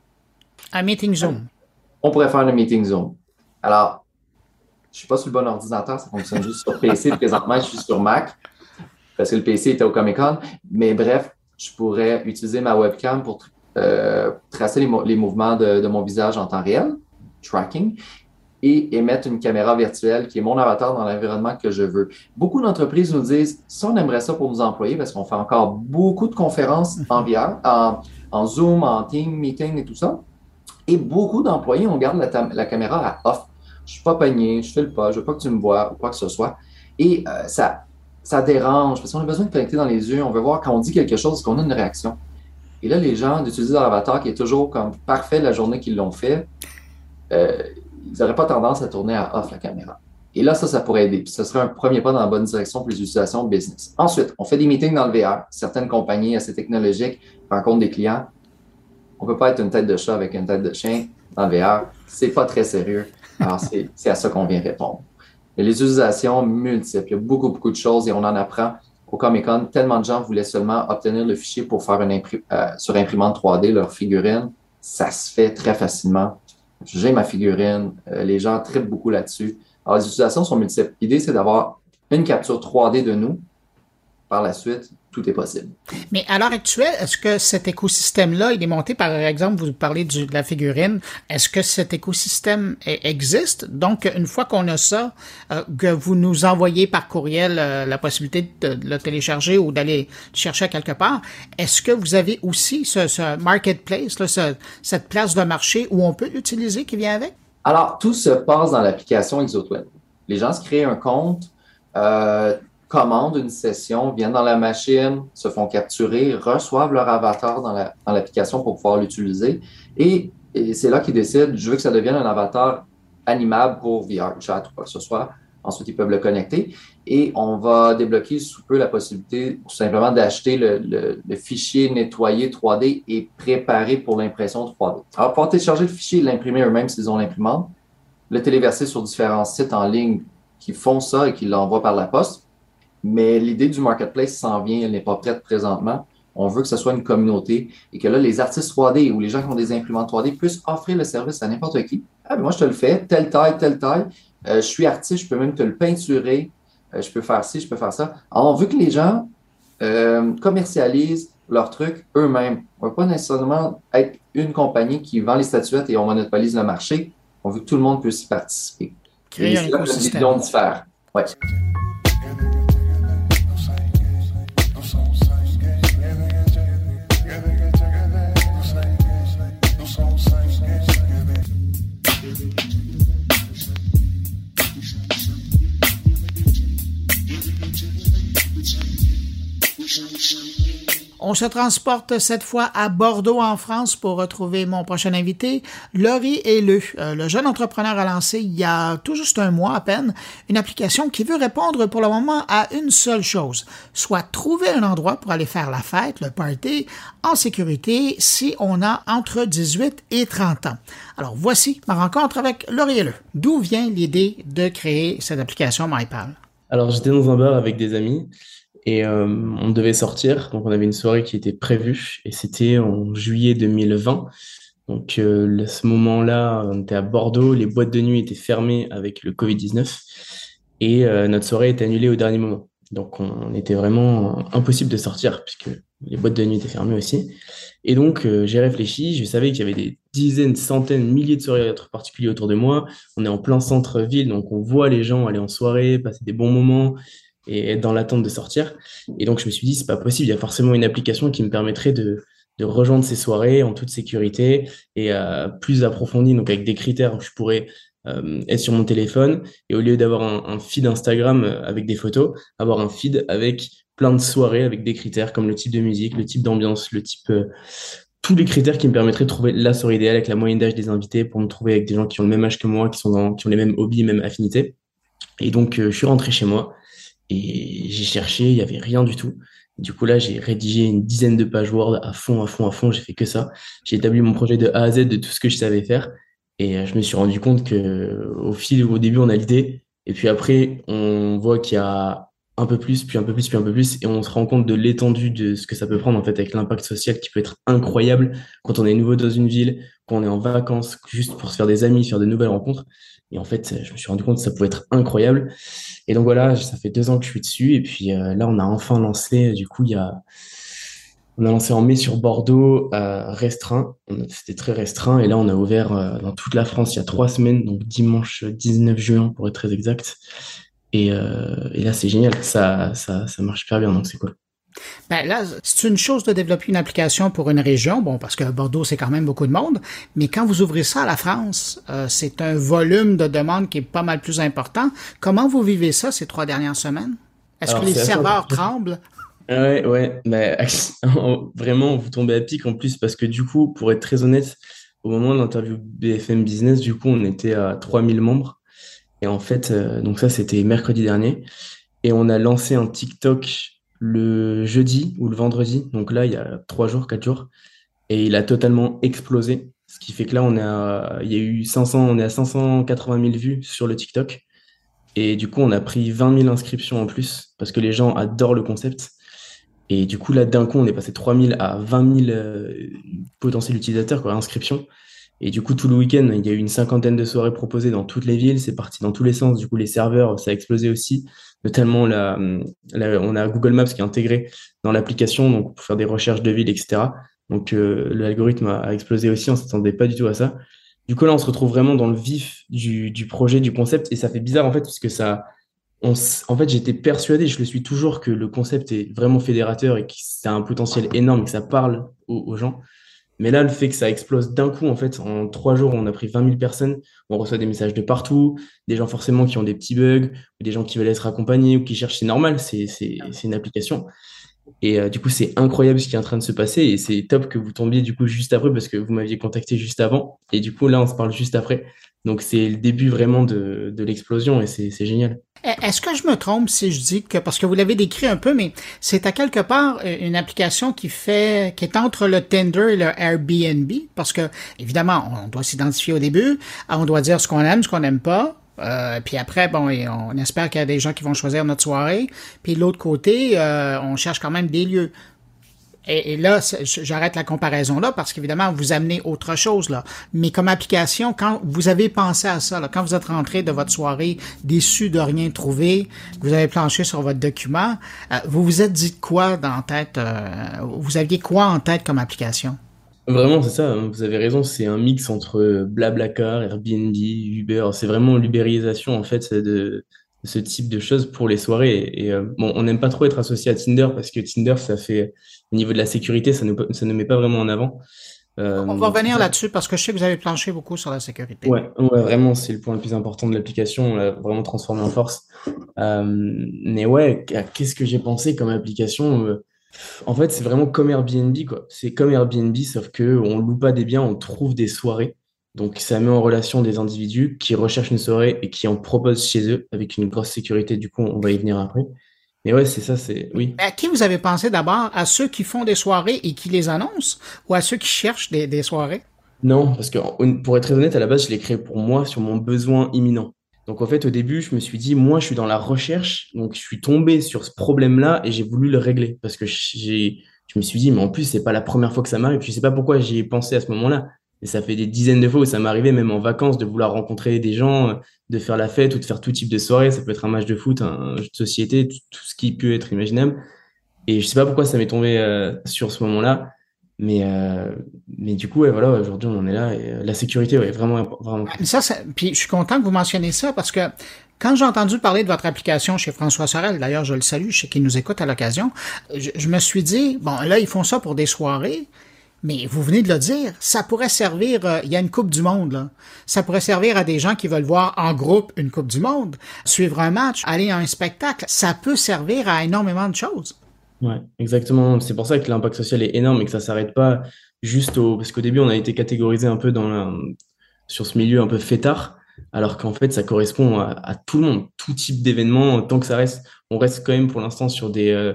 Un meeting Zoom. On pourrait faire un meeting Zoom. Alors, je ne suis pas sur le bon ordinateur, ça fonctionne juste sur PC. Présentement, je suis sur Mac parce que le PC était au Comic Con. Mais bref, je pourrais utiliser ma webcam pour euh, tracer les, mouvements de, mon visage en temps réel, tracking, et émettre une caméra virtuelle qui est mon avatar dans l'environnement que je veux. Beaucoup d'entreprises nous disent, si on aimerait ça pour nos employés, parce qu'on fait encore beaucoup de conférences en VR, en, Zoom, en Team, Meeting et tout ça, et beaucoup d'employés, on garde la, caméra à off. Je suis pas pogné, je fais le pas, je veux pas que tu me vois ou quoi que ce soit. Et euh, ça, ça dérange parce qu'on a besoin de connecter dans les yeux. On veut voir quand on dit quelque chose, qu'on a une réaction. Et là, les gens d'utiliser leur avatar qui est toujours comme parfait la journée qu'ils l'ont fait, euh, ils n'auraient pas tendance à tourner à off la caméra. Et là, ça, ça pourrait aider. Puis ce serait un premier pas dans la bonne direction pour les utilisations business. Ensuite, on fait des meetings dans le VR. Certaines compagnies assez technologiques rencontrent des clients. On ne peut pas être une tête de chat avec une tête de chien dans le VR. C'est pas très sérieux. Alors, c'est à ça qu'on vient répondre. Mais les utilisations multiples. Il y a beaucoup, beaucoup de choses et on en apprend au Comic Con, tellement de gens voulaient seulement obtenir le fichier pour faire une euh, sur imprimante 3D leur figurine. Ça se fait très facilement. J'ai ma figurine, euh, les gens traitent beaucoup là-dessus. Alors, les utilisations sont multiples. L'idée, c'est d'avoir une capture 3D de nous. Par la suite, tout est possible. Mais à l'heure actuelle, est-ce que cet écosystème-là, il est monté, par exemple, vous parlez de la figurine, est-ce que cet écosystème existe? Donc, une fois qu'on a ça, euh, que vous nous envoyez par courriel euh, la possibilité de, le télécharger ou d'aller chercher quelque part, est-ce que vous avez aussi ce, marketplace, cette place de marché où on peut l'utiliser qui vient avec? Alors, tout se passe dans l'application ExoTwin. Les gens se créent un compte. Euh, commandent une session, viennent dans la machine, se font capturer, reçoivent leur avatar dans l'application pour pouvoir l'utiliser. Et, c'est là qu'ils décident, je veux que ça devienne un avatar animable pour VR, chat ou quoi que ce soit. Ensuite, ils peuvent le connecter et on va débloquer sous peu la possibilité tout simplement d'acheter le, fichier nettoyé 3D et préparé pour l'impression 3D. Alors, pour télécharger le fichier et l'imprimer eux-mêmes s'ils ont l'imprimante, le téléverser sur différents sites en ligne qui font ça et qui l'envoient par la poste mais l'idée du marketplace s'en vient, elle n'est pas prête présentement. On veut que ce soit une communauté et que là, les artistes 3D ou les gens qui ont des imprimantes 3D puissent offrir le service à n'importe qui. Ah, ben moi, je te le fais, telle taille, telle taille. Euh, je suis artiste, je peux même te le peinturer. Euh, je peux faire ci, je peux faire ça. Alors, on veut que les gens euh, commercialisent leurs trucs eux-mêmes. On ne veut pas nécessairement être une compagnie qui vend les statuettes et on monopolise le marché. On veut que tout le monde puisse y participer. Créer un écosystème. Ouais. On se transporte cette fois à Bordeaux en France pour retrouver mon prochain invité, Laurie Helleux. Euh, le jeune entrepreneur a lancé il y a tout juste un mois à peine une application qui veut répondre pour le moment à une seule chose, soit trouver un endroit pour aller faire la fête, le party, en sécurité si on a entre 18 et 30 ans. Alors voici ma rencontre avec Laurie Helleux. D'où vient l'idée de créer cette application MyPal? Alors j'étais dans un bar avec des amis et euh, on devait sortir, donc on avait une soirée qui était prévue, et c'était en juillet 2020. Donc euh, à ce moment-là, on était à Bordeaux, les boîtes de nuit étaient fermées avec le Covid-19, et euh, notre soirée était annulée au dernier moment. Donc on était vraiment impossible de sortir, puisque les boîtes de nuit étaient fermées aussi. Et donc j'ai réfléchi, je savais qu'il y avait des dizaines, centaines, milliers de soirées particuliers autour de moi. On est en plein centre-ville, donc on voit les gens aller en soirée, passer des bons moments et être dans l'attente de sortir. Et donc, je me suis dit, c'est pas possible, il y a forcément une application qui me permettrait de, de rejoindre ces soirées en toute sécurité et euh, plus approfondie, donc avec des critères où je pourrais euh, être sur mon téléphone et au lieu d'avoir un, feed Instagram euh, avec des photos, avoir un feed avec plein de soirées avec des critères comme le type de musique, le type d'ambiance, le type euh, tous les critères qui me permettraient de trouver la soirée idéale avec la moyenne d'âge des invités pour me trouver avec des gens qui ont le même âge que moi, qui sont dans, qui ont les mêmes hobbies, mêmes affinités. Et donc, je suis rentré chez moi et j'ai cherché, il n'y avait rien du tout. Du coup, là, j'ai rédigé une dizaine de pages Word à fond, à fond, à fond. J'ai fait que ça. J'ai établi mon projet de A à Z de tout ce que je savais faire. Et euh, je me suis rendu compte que au fil, au début, on a l'idée. Et puis après, on voit qu'il y a un peu plus, puis un peu plus, puis un peu plus. Et on se rend compte de l'étendue de ce que ça peut prendre, en fait, avec l'impact social qui peut être incroyable quand on est nouveau dans une ville, quand on est en vacances, juste pour se faire des amis, faire de nouvelles rencontres. Et en fait, je me suis rendu compte que ça pouvait être incroyable. Et donc voilà, ça fait deux ans que je suis dessus. Et puis euh, là, on a enfin lancé, du coup, il y a, on a lancé en mai sur Bordeaux, euh, restreint. C'était très restreint. Et là, on a ouvert euh, dans toute la France il y a trois semaines, donc dimanche 19 juin pour être très exact. Et, là, c'est génial. Ça, ça, ça marche super bien, donc c'est cool. Ben là, c'est une chose de développer une application pour une région, bon, parce que Bordeaux, c'est quand même beaucoup de monde, mais quand vous ouvrez ça à la France, euh, c'est un volume de demande qui est pas mal plus important. Comment vous vivez ça ces trois dernières semaines? Est-ce que les serveurs tremblent? Ouais, ouais, mais vraiment, vous tombez à pic en plus, parce que du coup, pour être très honnête, au moment de l'interview BFM Business, du coup, on était à 3000 membres. Et en fait, euh, donc ça, c'était mercredi dernier. Et on a lancé un TikTok le jeudi ou le vendredi, donc là, il y a trois jours, quatre jours, et il a totalement explosé. Ce qui fait que là, on il y a eu 500, on est à 580 000 vues sur le TikTok. Et du coup, on a pris 20 000 inscriptions en plus parce que les gens adorent le concept. Et du coup, là, d'un coup, on est passé 3 000 à 20 000 euh, potentiels utilisateurs, quoi, inscriptions. Et du coup, tout le week-end, il y a eu une cinquantaine de soirées proposées dans toutes les villes. C'est parti dans tous les sens. Du coup, les serveurs, ça a explosé aussi la, on a Google Maps qui est intégré dans l'application donc pour faire des recherches de villes, etc. Donc euh, l'algorithme a, explosé aussi, on s'attendait pas du tout à ça. Du coup là, on se retrouve vraiment dans le vif du, projet, du concept, et ça fait bizarre en fait puisque ça, on, en fait, j'étais persuadé, je le suis toujours, que le concept est vraiment fédérateur et que ça a un potentiel énorme, que ça parle aux gens. Mais là, le fait que ça explose d'un coup, en fait, en trois jours, on a pris 20 000 personnes, on reçoit des messages de partout, des gens forcément qui ont des petits bugs, ou des gens qui veulent être accompagnés ou qui cherchent, c'est normal, c'est une application. Et euh, du coup, c'est incroyable ce qui est en train de se passer et c'est top que vous tombiez du coup juste après parce que vous m'aviez contacté juste avant. Et du coup, là, on se parle juste après. Donc, c'est le début vraiment de, de l'explosion et c'est génial. Est-ce que je me trompe si je dis que, parce que vous l'avez décrit un peu, mais c'est à quelque part euh, une application qui fait, qui est entre le Tinder et le Airbnb, parce que, évidemment, on doit s'identifier au début, on doit dire ce qu'on aime, ce qu'on n'aime pas, puis après, bon, on espère qu'il y a des gens qui vont choisir notre soirée. Puis de l'autre côté, on cherche quand même des lieux. Et, là, j'arrête la comparaison là parce qu'évidemment, vous amenez autre chose là. Mais comme application, quand vous avez pensé à ça, quand vous êtes rentré de votre soirée déçu de rien trouver, vous avez planché sur votre document, euh, vous vous êtes dit quoi dans la tête euh, Vous aviez quoi en tête comme application? Vraiment, c'est ça. Hein, vous avez raison. C'est un mix entre Blablacar, Airbnb, Uber. C'est vraiment l'ubérisation en fait de ce type de choses pour les soirées. Et euh, bon, on n'aime pas trop être associé à Tinder parce que Tinder, ça fait au niveau de la sécurité, ça ne ça ne met pas vraiment en avant. Euh, on va revenir là-dessus parce que je sais que vous avez planché beaucoup sur la sécurité. Ouais, ouais vraiment, c'est le point le plus important de l'application. On l'a vraiment transformé en force. Euh, mais ouais, qu'est-ce que j'ai pensé comme application euh, En fait, c'est vraiment comme Airbnb, quoi. C'est comme Airbnb, sauf que on loue pas des biens, on trouve des soirées. Donc, ça met en relation des individus qui recherchent une soirée et qui en proposent chez eux avec une grosse sécurité. Du coup, on va y venir après. Mais ouais, c'est ça, c'est oui. à qui vous avez pensé d'abord? À ceux qui font des soirées et qui les annoncent? Ou à ceux qui cherchent des, soirées? Non, parce que pour être très honnête, à la base, je l'ai créé pour moi sur mon besoin imminent. Donc en fait, au début, je me suis dit, moi, je suis dans la recherche, donc je suis tombé sur ce problème-là et j'ai voulu le régler parce que j'ai, je me suis dit, mais en plus, c'est pas la première fois que ça m'arrive. Je sais pas pourquoi j'y ai pensé à ce moment-là. Et ça fait des dizaines de fois où ça m'arrivait, même en vacances, de vouloir rencontrer des gens, de faire la fête ou de faire tout type de soirée. Ça peut être un match de foot, un jeu de société, tout, ce qui peut être imaginable. Et je sais pas pourquoi ça m'est tombé euh, sur ce moment-là. Mais, euh, mais du coup, ouais, voilà, aujourd'hui, on en est là. Et euh, la sécurité, ouais, vraiment, vraiment. Ça, puis je suis content que vous mentionniez ça parce que quand j'ai entendu parler de votre application chez François Sorel, d'ailleurs, je le salue, je sais qu'il nous écoute à l'occasion, je, me suis dit, bon, là, ils font ça pour des soirées, mais vous venez de le dire, ça pourrait servir, euh, il y a une Coupe du Monde, là. ça pourrait servir à des gens qui veulent voir en groupe une Coupe du Monde, suivre un match, aller à un spectacle, ça peut servir à énormément de choses. Ouais, exactement. C'est pour ça que l'impact social est énorme et que ça s'arrête pas juste au... Parce qu'au début, on a été catégorisé un peu dans la... sur ce milieu un peu fêtard, alors qu'en fait, ça correspond à, tout le monde, tout type d'événement, tant que ça reste... On reste quand même pour l'instant sur des... Euh,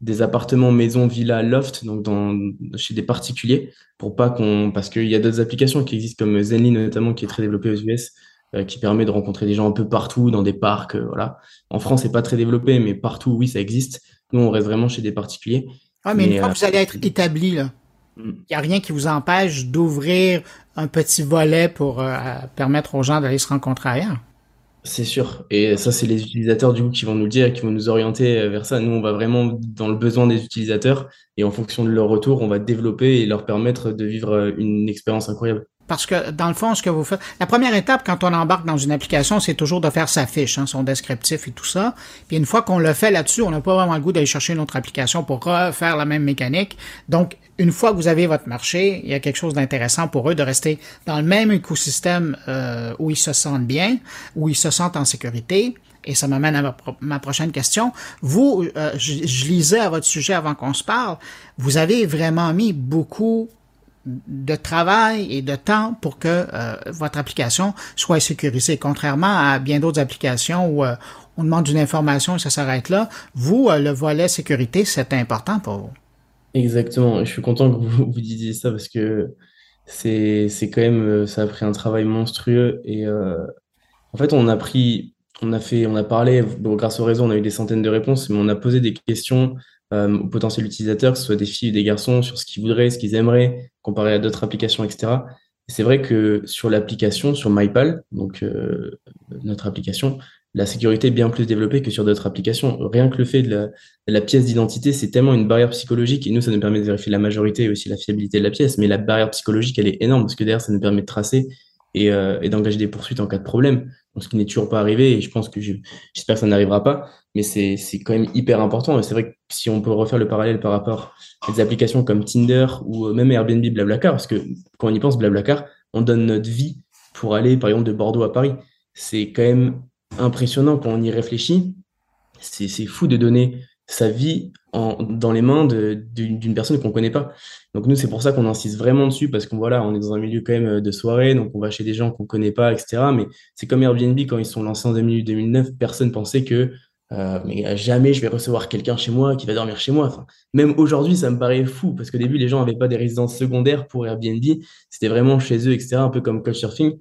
des appartements, maisons, villas, loft, donc dans, chez des particuliers, pour pas qu'on, parce qu'il y a d'autres applications qui existent comme Zenly notamment, qui est très développé aux US, euh, qui permet de rencontrer des gens un peu partout, dans des parcs, euh, voilà. En France, c'est pas très développé, mais partout, oui, ça existe. Nous, on reste vraiment chez des particuliers. Ah, mais, une fois que vous allez être euh, établi, là, il mm. n'y a rien qui vous empêche d'ouvrir un petit volet pour permettre aux gens d'aller se rencontrer ailleurs. C'est sûr. Et ça, c'est les utilisateurs du coup qui vont nous le dire, qui vont nous orienter vers ça. Nous, on va vraiment dans le besoin des utilisateurs et en fonction de leur retour, on va développer et leur permettre de vivre euh, une expérience incroyable. Parce que dans le fond, ce que vous faites, la première étape quand on embarque dans une application, c'est toujours de faire sa fiche, hein, son descriptif et tout ça. Puis une fois qu'on le fait là-dessus, on n'a pas vraiment le goût d'aller chercher une autre application pour refaire la même mécanique. Donc, une fois que vous avez votre marché, il y a quelque chose d'intéressant pour eux de rester dans le même écosystème euh, où ils se sentent bien, où ils se sentent en sécurité. Et ça m'amène à ma, prochaine question. Vous, euh, je, je lisais à votre sujet avant qu'on se parle, vous avez vraiment mis beaucoup de travail et de temps pour que euh, votre application soit sécurisée. Contrairement à bien d'autres applications où euh, on demande une information et ça s'arrête là, vous, euh, le volet sécurité, c'est important pour vous. Exactement. Je suis content que vous, vous disiez ça parce que c'est, quand même, ça a pris un travail monstrueux et en fait, on a pris, on a fait, on a parlé, grâce au réseau, on a eu des centaines de réponses, mais on a posé des questions euh, aux potentiels utilisateurs, que ce soit des filles ou des garçons, sur ce qu'ils voudraient, ce qu'ils aimeraient, comparé à d'autres applications, etc. c'est vrai que sur l'application, sur MyPal, donc euh, notre application, la sécurité est bien plus développée que sur d'autres applications. Rien que le fait de la, de la pièce d'identité, c'est tellement une barrière psychologique, et nous, ça nous permet de vérifier la majorité et aussi la fiabilité de la pièce, mais la barrière psychologique, elle est énorme, parce que derrière, ça nous permet de tracer et, euh, et d'engager des poursuites en cas de problème. Donc, ce qui n'est toujours pas arrivé, et je pense que j'espère que ça n'arrivera pas, mais c'est quand même hyper important. Et c'est vrai que si on peut refaire le parallèle par rapport à des applications comme Tinder ou euh, même Airbnb, Blablacar, parce que quand on y pense, Blablacar, on donne notre vie pour aller, par exemple, de Bordeaux à Paris. C'est quand même impressionnant quand on y réfléchit. C'est fou de donner sa vie en, dans les mains d'une personne qu'on connaît pas. Donc nous, c'est pour ça qu'on insiste vraiment dessus, parce qu'on voilà, on est dans un milieu quand même de soirée, donc on va chez des gens qu'on connaît pas, etc. Mais c'est comme Airbnb, quand ils sont lancés en 2008-2009, personne pensait que euh, mais jamais je vais recevoir quelqu'un chez moi qui va dormir chez moi. Enfin, même aujourd'hui, ça me paraît fou, parce qu'au début, les gens n'avaient pas des résidences secondaires pour Airbnb, c'était vraiment chez eux, etc., un peu comme Couchsurfing.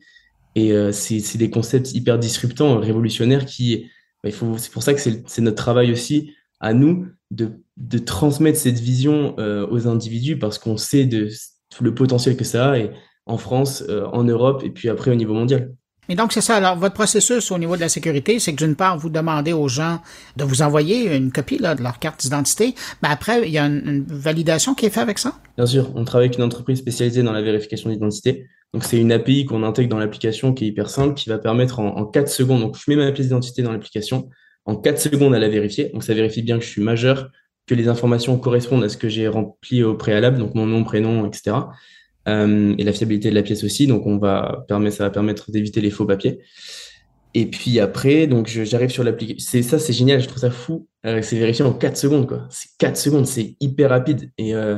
Et c'est des concepts hyper disruptants, révolutionnaires qui, bah, c'est pour ça que c'est notre travail aussi à nous de, de transmettre cette vision aux individus parce qu'on sait de tout le potentiel que ça a et en France, en Europe et puis après au niveau mondial. Et donc, c'est ça. Alors, votre processus au niveau de la sécurité, c'est que d'une part, vous demandez aux gens de vous envoyer une copie là, de leur carte d'identité, mais après, il y a une, validation qui est faite avec ça? Bien sûr. On travaille avec une entreprise spécialisée dans la vérification d'identité. Donc, c'est une API qu'on intègre dans l'application qui est hyper simple, qui va permettre en, en 4 secondes, donc je mets ma pièce d'identité dans l'application, en 4 secondes à la vérifier. Donc, ça vérifie bien que je suis majeur, que les informations correspondent à ce que j'ai rempli au préalable, donc mon nom, prénom, etc. Euh, et la fiabilité de la pièce aussi. Donc, on va permettre, ça va permettre d'éviter les faux papiers. Et puis après, donc j'arrive sur l'application. C'est ça, c'est génial. Je trouve ça fou. Euh, c'est vérifié en 4 secondes, quoi. C'est 4 secondes, c'est hyper rapide. Et euh,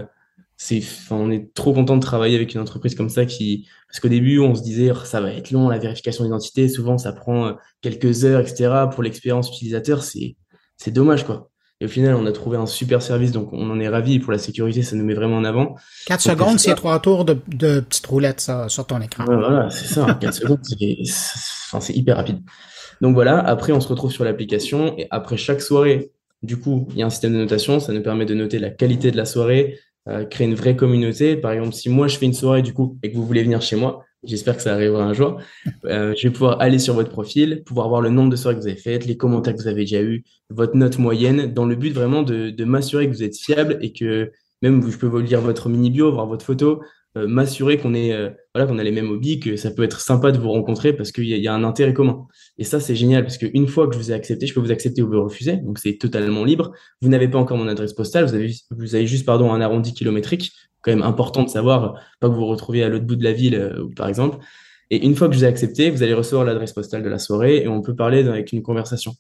c'est, on est trop content de travailler avec une entreprise comme ça qui, parce qu'au début, on se disait, oh, ça va être long, la vérification d'identité. Souvent, ça prend quelques heures, etc. Pour l'expérience utilisateur, c'est, c'est dommage, quoi. Et au final, on a trouvé un super service, donc on en est ravi. Pour la sécurité, ça nous met vraiment en avant. 4 secondes, c'est trois tours de, de petites roulettes ça, sur ton écran. voilà, c'est ça. 4 secondes, c'est hyper rapide. Donc voilà, après, on se retrouve sur l'application. Et après chaque soirée, du coup, il y a un système de notation. Ça nous permet de noter la qualité de la soirée, euh, créer une vraie communauté. Par exemple, si moi, je fais une soirée, du coup, et que vous voulez venir chez moi, J'espère que ça arrivera un jour. Euh, je vais pouvoir aller sur votre profil, pouvoir voir le nombre de soirées que vous avez faites, les commentaires que vous avez déjà eus, votre note moyenne, dans le but vraiment de, de m'assurer que vous êtes fiable et que même je peux vous lire votre mini bio, voir votre photo, euh, m'assurer qu'on est euh, voilà qu'on a les mêmes hobbies, que ça peut être sympa de vous rencontrer parce qu'il y, a un intérêt commun. Et ça c'est génial parce qu'une fois que je vous ai accepté, je peux vous accepter ou vous refuser, donc c'est totalement libre. Vous n'avez pas encore mon adresse postale, vous avez vous avez juste pardon un arrondi kilométrique quand même important de savoir, pas que vous vous retrouviez à l'autre bout de la ville, euh, par exemple. Et une fois que je vous ai accepté, vous allez recevoir l'adresse postale de la soirée et on peut parler avec une conversation.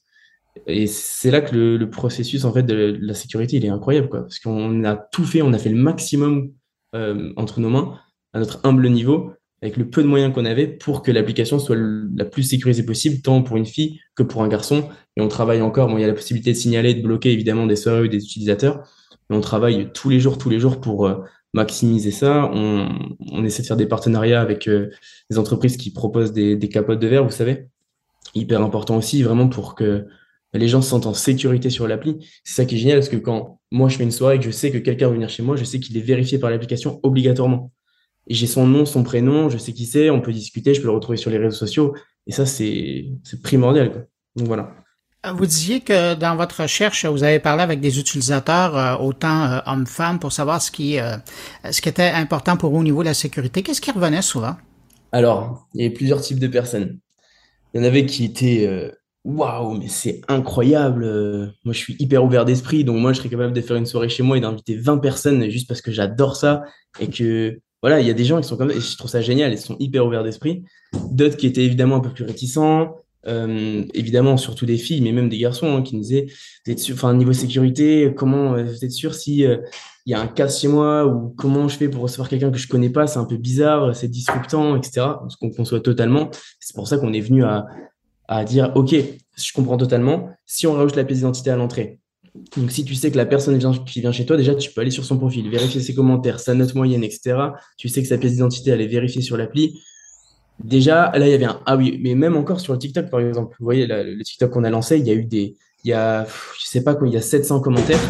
Et c'est là que le, processus en fait de la sécurité il est incroyable quoi, parce qu'on a tout fait, on a fait le maximum euh, entre nos mains à notre humble niveau avec le peu de moyens qu'on avait pour que l'application soit la plus sécurisée possible, tant pour une fille que pour un garçon. Et on travaille encore. Bon, il y a la possibilité de signaler, de bloquer évidemment des soirées ou des utilisateurs, mais on travaille tous les jours, tous les jours pour euh, maximiser ça. On, on, essaie de faire des partenariats avec euh, des entreprises qui proposent des, des, capotes de verre, vous savez. Hyper important aussi, vraiment pour que les gens se sentent en sécurité sur l'appli. C'est ça qui est génial, parce que quand moi je fais une soirée et que je sais que quelqu'un va venir chez moi, je sais qu'il est vérifié par l'application obligatoirement. J'ai son nom, son prénom, je sais qui c'est, on peut discuter, je peux le retrouver sur les réseaux sociaux. Et ça, c'est primordial. Quoi. Donc voilà. Vous disiez que dans votre recherche, vous avez parlé avec des utilisateurs, euh, autant euh, hommes-femmes, pour savoir ce qui, euh, ce qui était important pour eux au niveau de la sécurité. Qu'est-ce qui revenait souvent? Alors, il y avait plusieurs types de personnes. Il y en avait qui étaient waouh, mais c'est incroyable. Moi, je suis hyper ouvert d'esprit, donc moi, je serais capable de faire une soirée chez moi et d'inviter 20 personnes juste parce que j'adore ça et que voilà, il y a des gens qui sont comme et je trouve ça génial, ils sont hyper ouverts d'esprit. D'autres qui étaient évidemment un peu plus réticents, euh, évidemment, surtout des filles, mais même des garçons hein, qui nous disaient, vous êtes sûr, enfin, niveau sécurité, comment euh, vous êtes sûr si euh, il y a un cas chez moi ou comment je fais pour recevoir quelqu'un que je connais pas, c'est un peu bizarre, c'est disruptant, etc. Ce qu'on conçoit totalement. C'est pour ça qu'on est venu à, à dire, OK, je comprends totalement. Si on rajoute la pièce d'identité à l'entrée, donc si tu sais que la personne qui vient chez toi, déjà, tu peux aller sur son profil, vérifier ses commentaires, sa note moyenne, etc. Tu sais que sa pièce d'identité, elle est vérifiée sur l'appli Déjà, là, il y avait un. Ah oui, mais même encore sur le TikTok, par exemple. Vous voyez, le TikTok qu'on a lancé, il y a eu des. Il y a, je sais pas quoi, il y a 700 commentaires.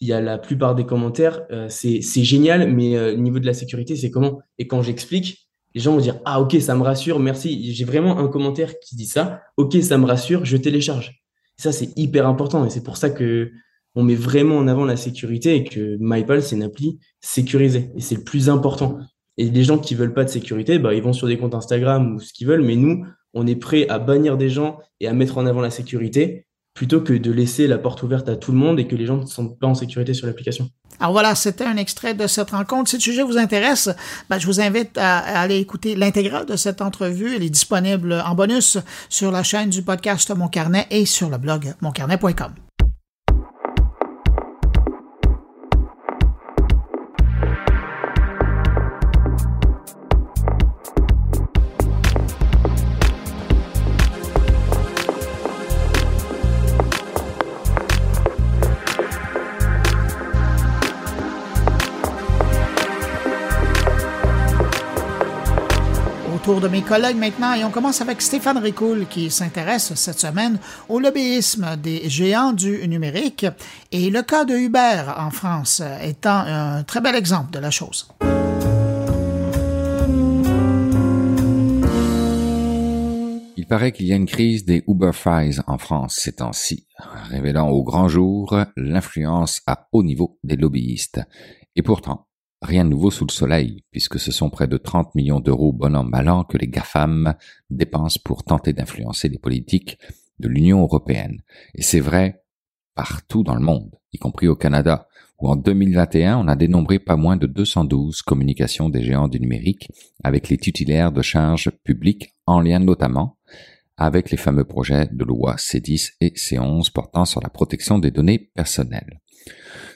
Il y a la plupart des commentaires. Euh, c'est génial, mais euh, au niveau de la sécurité, c'est comment? Et quand j'explique, les gens vont dire Ah, ok, ça me rassure, merci. J'ai vraiment un commentaire qui dit ça. Ok, ça me rassure, je télécharge. ça, c'est hyper important. Et c'est pour ça que on met vraiment en avant la sécurité et que MyPal, c'est une appli sécurisée. Et c'est le plus important. Et les gens qui veulent pas de sécurité, bah, ils vont sur des comptes Instagram ou ce qu'ils veulent, mais nous, on est prêt à bannir des gens et à mettre en avant la sécurité plutôt que de laisser la porte ouverte à tout le monde et que les gens ne sont pas en sécurité sur l'application. Alors voilà, c'était un extrait de cette rencontre. Si le sujet vous intéresse, ben, je vous invite à, aller écouter l'intégrale de cette entrevue. Elle est disponible en bonus sur la chaîne du podcast Mon Carnet et sur le blog moncarnet.com. de mes collègues maintenant et on commence avec Stéphane Ricoul qui s'intéresse cette semaine au lobbyisme des géants du numérique et le cas de Uber en France étant un très bel exemple de la chose. Il paraît qu'il y a une crise des Uber Files en France ces temps-ci, révélant au grand jour l'influence à haut niveau des lobbyistes. Et pourtant, rien de nouveau sous le soleil, puisque ce sont près de 30 millions d'euros bon an mal an que les GAFAM dépensent pour tenter d'influencer les politiques de l'Union européenne. Et c'est vrai partout dans le monde, y compris au Canada, où en 2021, on a dénombré pas moins de 212 communications des géants du numérique avec les titulaires de charges publiques en lien notamment avec les fameux projets de loi C10 et C11 portant sur la protection des données personnelles.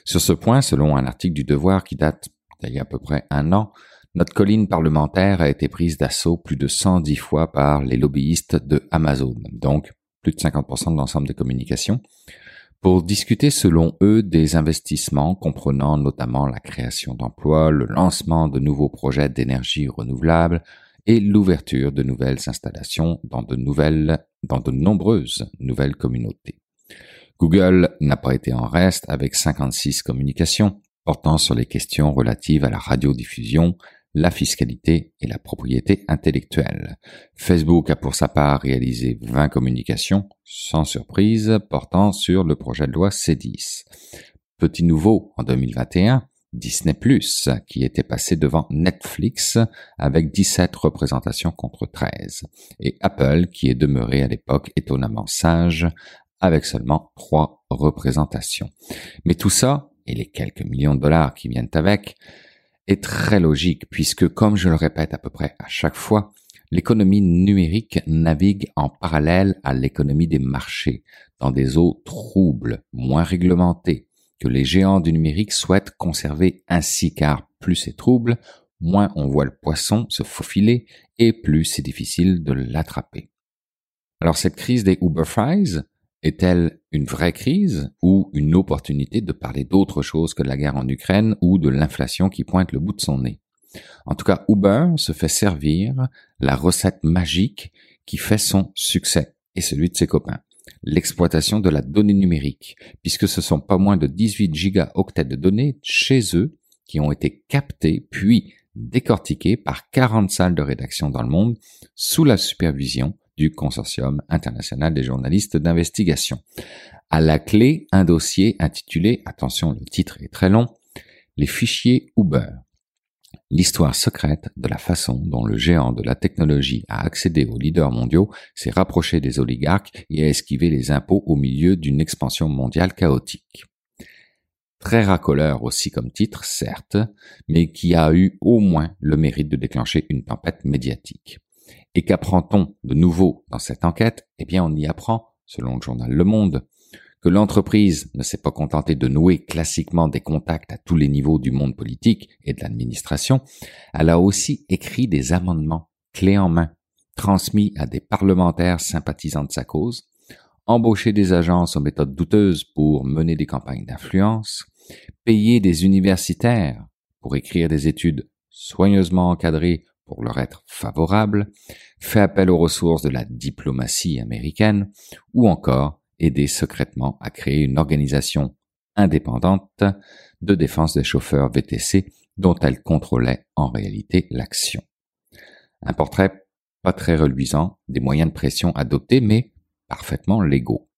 Sur ce point, selon un article du Devoir qui date d'il y a à peu près un an, notre colline parlementaire a été prise d'assaut plus de 110 fois par les lobbyistes de Amazon, donc plus de 50% de l'ensemble des communications, pour discuter selon eux des investissements comprenant notamment la création d'emplois, le lancement de nouveaux projets d'énergie renouvelable et l'ouverture de nouvelles installations dans de nouvelles, dans de nombreuses nouvelles communautés. Google n'a pas été en reste avec 56 communications portant sur les questions relatives à la radiodiffusion, la fiscalité et la propriété intellectuelle. Facebook a pour sa part réalisé 20 communications, sans surprise, portant sur le projet de loi C10. Petit nouveau en 2021, Disney ⁇ qui était passé devant Netflix avec 17 représentations contre 13, et Apple qui est demeuré à l'époque étonnamment sage avec seulement 3 représentations. Mais tout ça, et les quelques millions de dollars qui viennent avec, est très logique puisque, comme je le répète à peu près à chaque fois, l'économie numérique navigue en parallèle à l'économie des marchés, dans des eaux troubles, moins réglementées, que les géants du numérique souhaitent conserver ainsi car plus c'est trouble, moins on voit le poisson se faufiler et plus c'est difficile de l'attraper. Alors cette crise des Uber Fries, est-elle une vraie crise ou une opportunité de parler d'autre chose que de la guerre en Ukraine ou de l'inflation qui pointe le bout de son nez? En tout cas, Uber se fait servir la recette magique qui fait son succès et celui de ses copains. L'exploitation de la donnée numérique, puisque ce sont pas moins de 18 gigaoctets de données chez eux qui ont été captés puis décortiqués par 40 salles de rédaction dans le monde sous la supervision du Consortium international des journalistes d'investigation. À la clé, un dossier intitulé, attention, le titre est très long, Les fichiers Uber. L'histoire secrète de la façon dont le géant de la technologie a accédé aux leaders mondiaux, s'est rapproché des oligarques et a esquivé les impôts au milieu d'une expansion mondiale chaotique. Très racoleur aussi comme titre, certes, mais qui a eu au moins le mérite de déclencher une tempête médiatique. Et qu'apprend-on de nouveau dans cette enquête? Eh bien, on y apprend, selon le journal Le Monde, que l'entreprise ne s'est pas contentée de nouer classiquement des contacts à tous les niveaux du monde politique et de l'administration, elle a aussi écrit des amendements clés en main, transmis à des parlementaires sympathisants de sa cause, embauché des agences aux méthodes douteuses pour mener des campagnes d'influence, payé des universitaires pour écrire des études soigneusement encadrées pour leur être favorable, fait appel aux ressources de la diplomatie américaine, ou encore aidé secrètement à créer une organisation indépendante de défense des chauffeurs VTC dont elle contrôlait en réalité l'action. Un portrait pas très reluisant des moyens de pression adoptés, mais parfaitement légaux.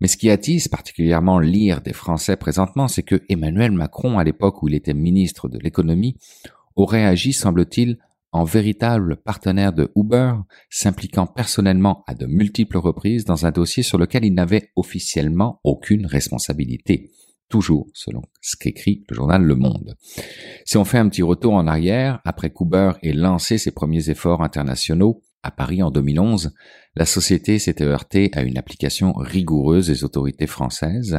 Mais ce qui attise particulièrement l'ire des Français présentement, c'est que Emmanuel Macron, à l'époque où il était ministre de l'économie, aurait agi, semble-t-il, en véritable partenaire de Uber, s'impliquant personnellement à de multiples reprises dans un dossier sur lequel il n'avait officiellement aucune responsabilité. Toujours selon ce qu'écrit le journal Le Monde. Si on fait un petit retour en arrière, après qu'Uber ait lancé ses premiers efforts internationaux, à Paris en 2011, la société s'était heurtée à une application rigoureuse des autorités françaises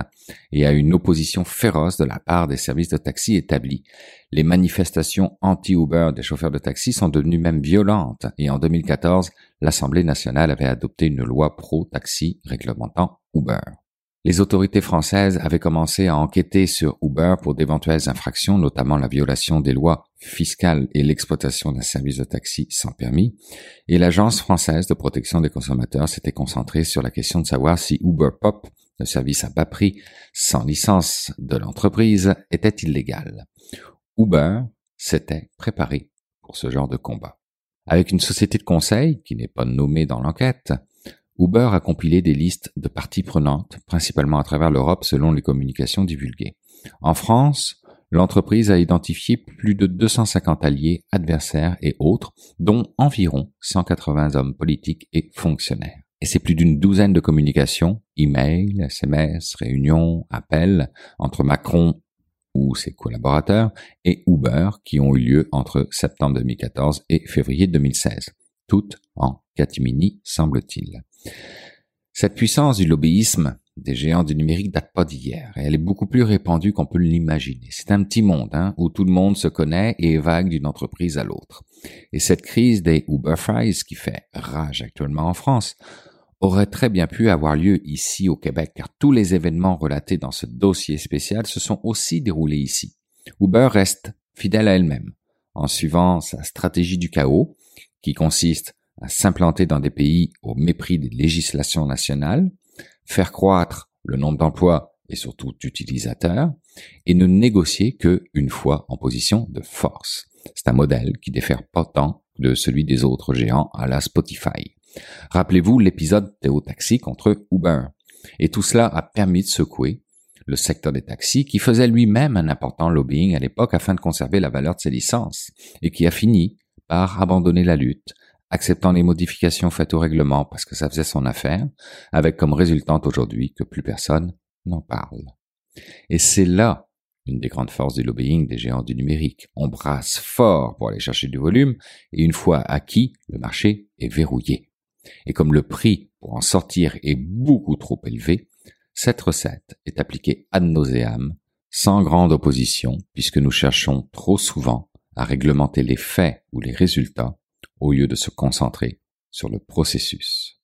et à une opposition féroce de la part des services de taxi établis. Les manifestations anti-Uber des chauffeurs de taxi sont devenues même violentes et en 2014, l'Assemblée nationale avait adopté une loi pro-taxi réglementant Uber. Les autorités françaises avaient commencé à enquêter sur Uber pour d'éventuelles infractions, notamment la violation des lois fiscales et l'exploitation d'un service de taxi sans permis, et l'Agence française de protection des consommateurs s'était concentrée sur la question de savoir si Uber Pop, le service à bas prix sans licence de l'entreprise, était illégal. Uber s'était préparé pour ce genre de combat. Avec une société de conseil, qui n'est pas nommée dans l'enquête, Uber a compilé des listes de parties prenantes, principalement à travers l'Europe selon les communications divulguées. En France, l'entreprise a identifié plus de 250 alliés, adversaires et autres, dont environ 180 hommes politiques et fonctionnaires. Et c'est plus d'une douzaine de communications, emails, SMS, réunions, appels, entre Macron ou ses collaborateurs et Uber qui ont eu lieu entre septembre 2014 et février 2016, toutes en catimini semble-t-il. Cette puissance du lobbyisme des géants du numérique date pas d'hier, et elle est beaucoup plus répandue qu'on peut l'imaginer. C'est un petit monde hein, où tout le monde se connaît et vague d'une entreprise à l'autre. Et cette crise des Uber Fries qui fait rage actuellement en France aurait très bien pu avoir lieu ici au Québec, car tous les événements relatés dans ce dossier spécial se sont aussi déroulés ici. Uber reste fidèle à elle-même, en suivant sa stratégie du chaos, qui consiste à s'implanter dans des pays au mépris des législations nationales, faire croître le nombre d'emplois et surtout d'utilisateurs, et ne négocier que une fois en position de force. C'est un modèle qui diffère pas tant de celui des autres géants à la Spotify. Rappelez-vous l'épisode Théo Taxi contre Uber. Et tout cela a permis de secouer le secteur des taxis qui faisait lui-même un important lobbying à l'époque afin de conserver la valeur de ses licences et qui a fini par abandonner la lutte acceptant les modifications faites au règlement parce que ça faisait son affaire, avec comme résultante aujourd'hui que plus personne n'en parle. Et c'est là une des grandes forces du lobbying des géants du numérique. On brasse fort pour aller chercher du volume, et une fois acquis, le marché est verrouillé. Et comme le prix pour en sortir est beaucoup trop élevé, cette recette est appliquée ad nauseam, sans grande opposition, puisque nous cherchons trop souvent à réglementer les faits ou les résultats au lieu de se concentrer sur le processus.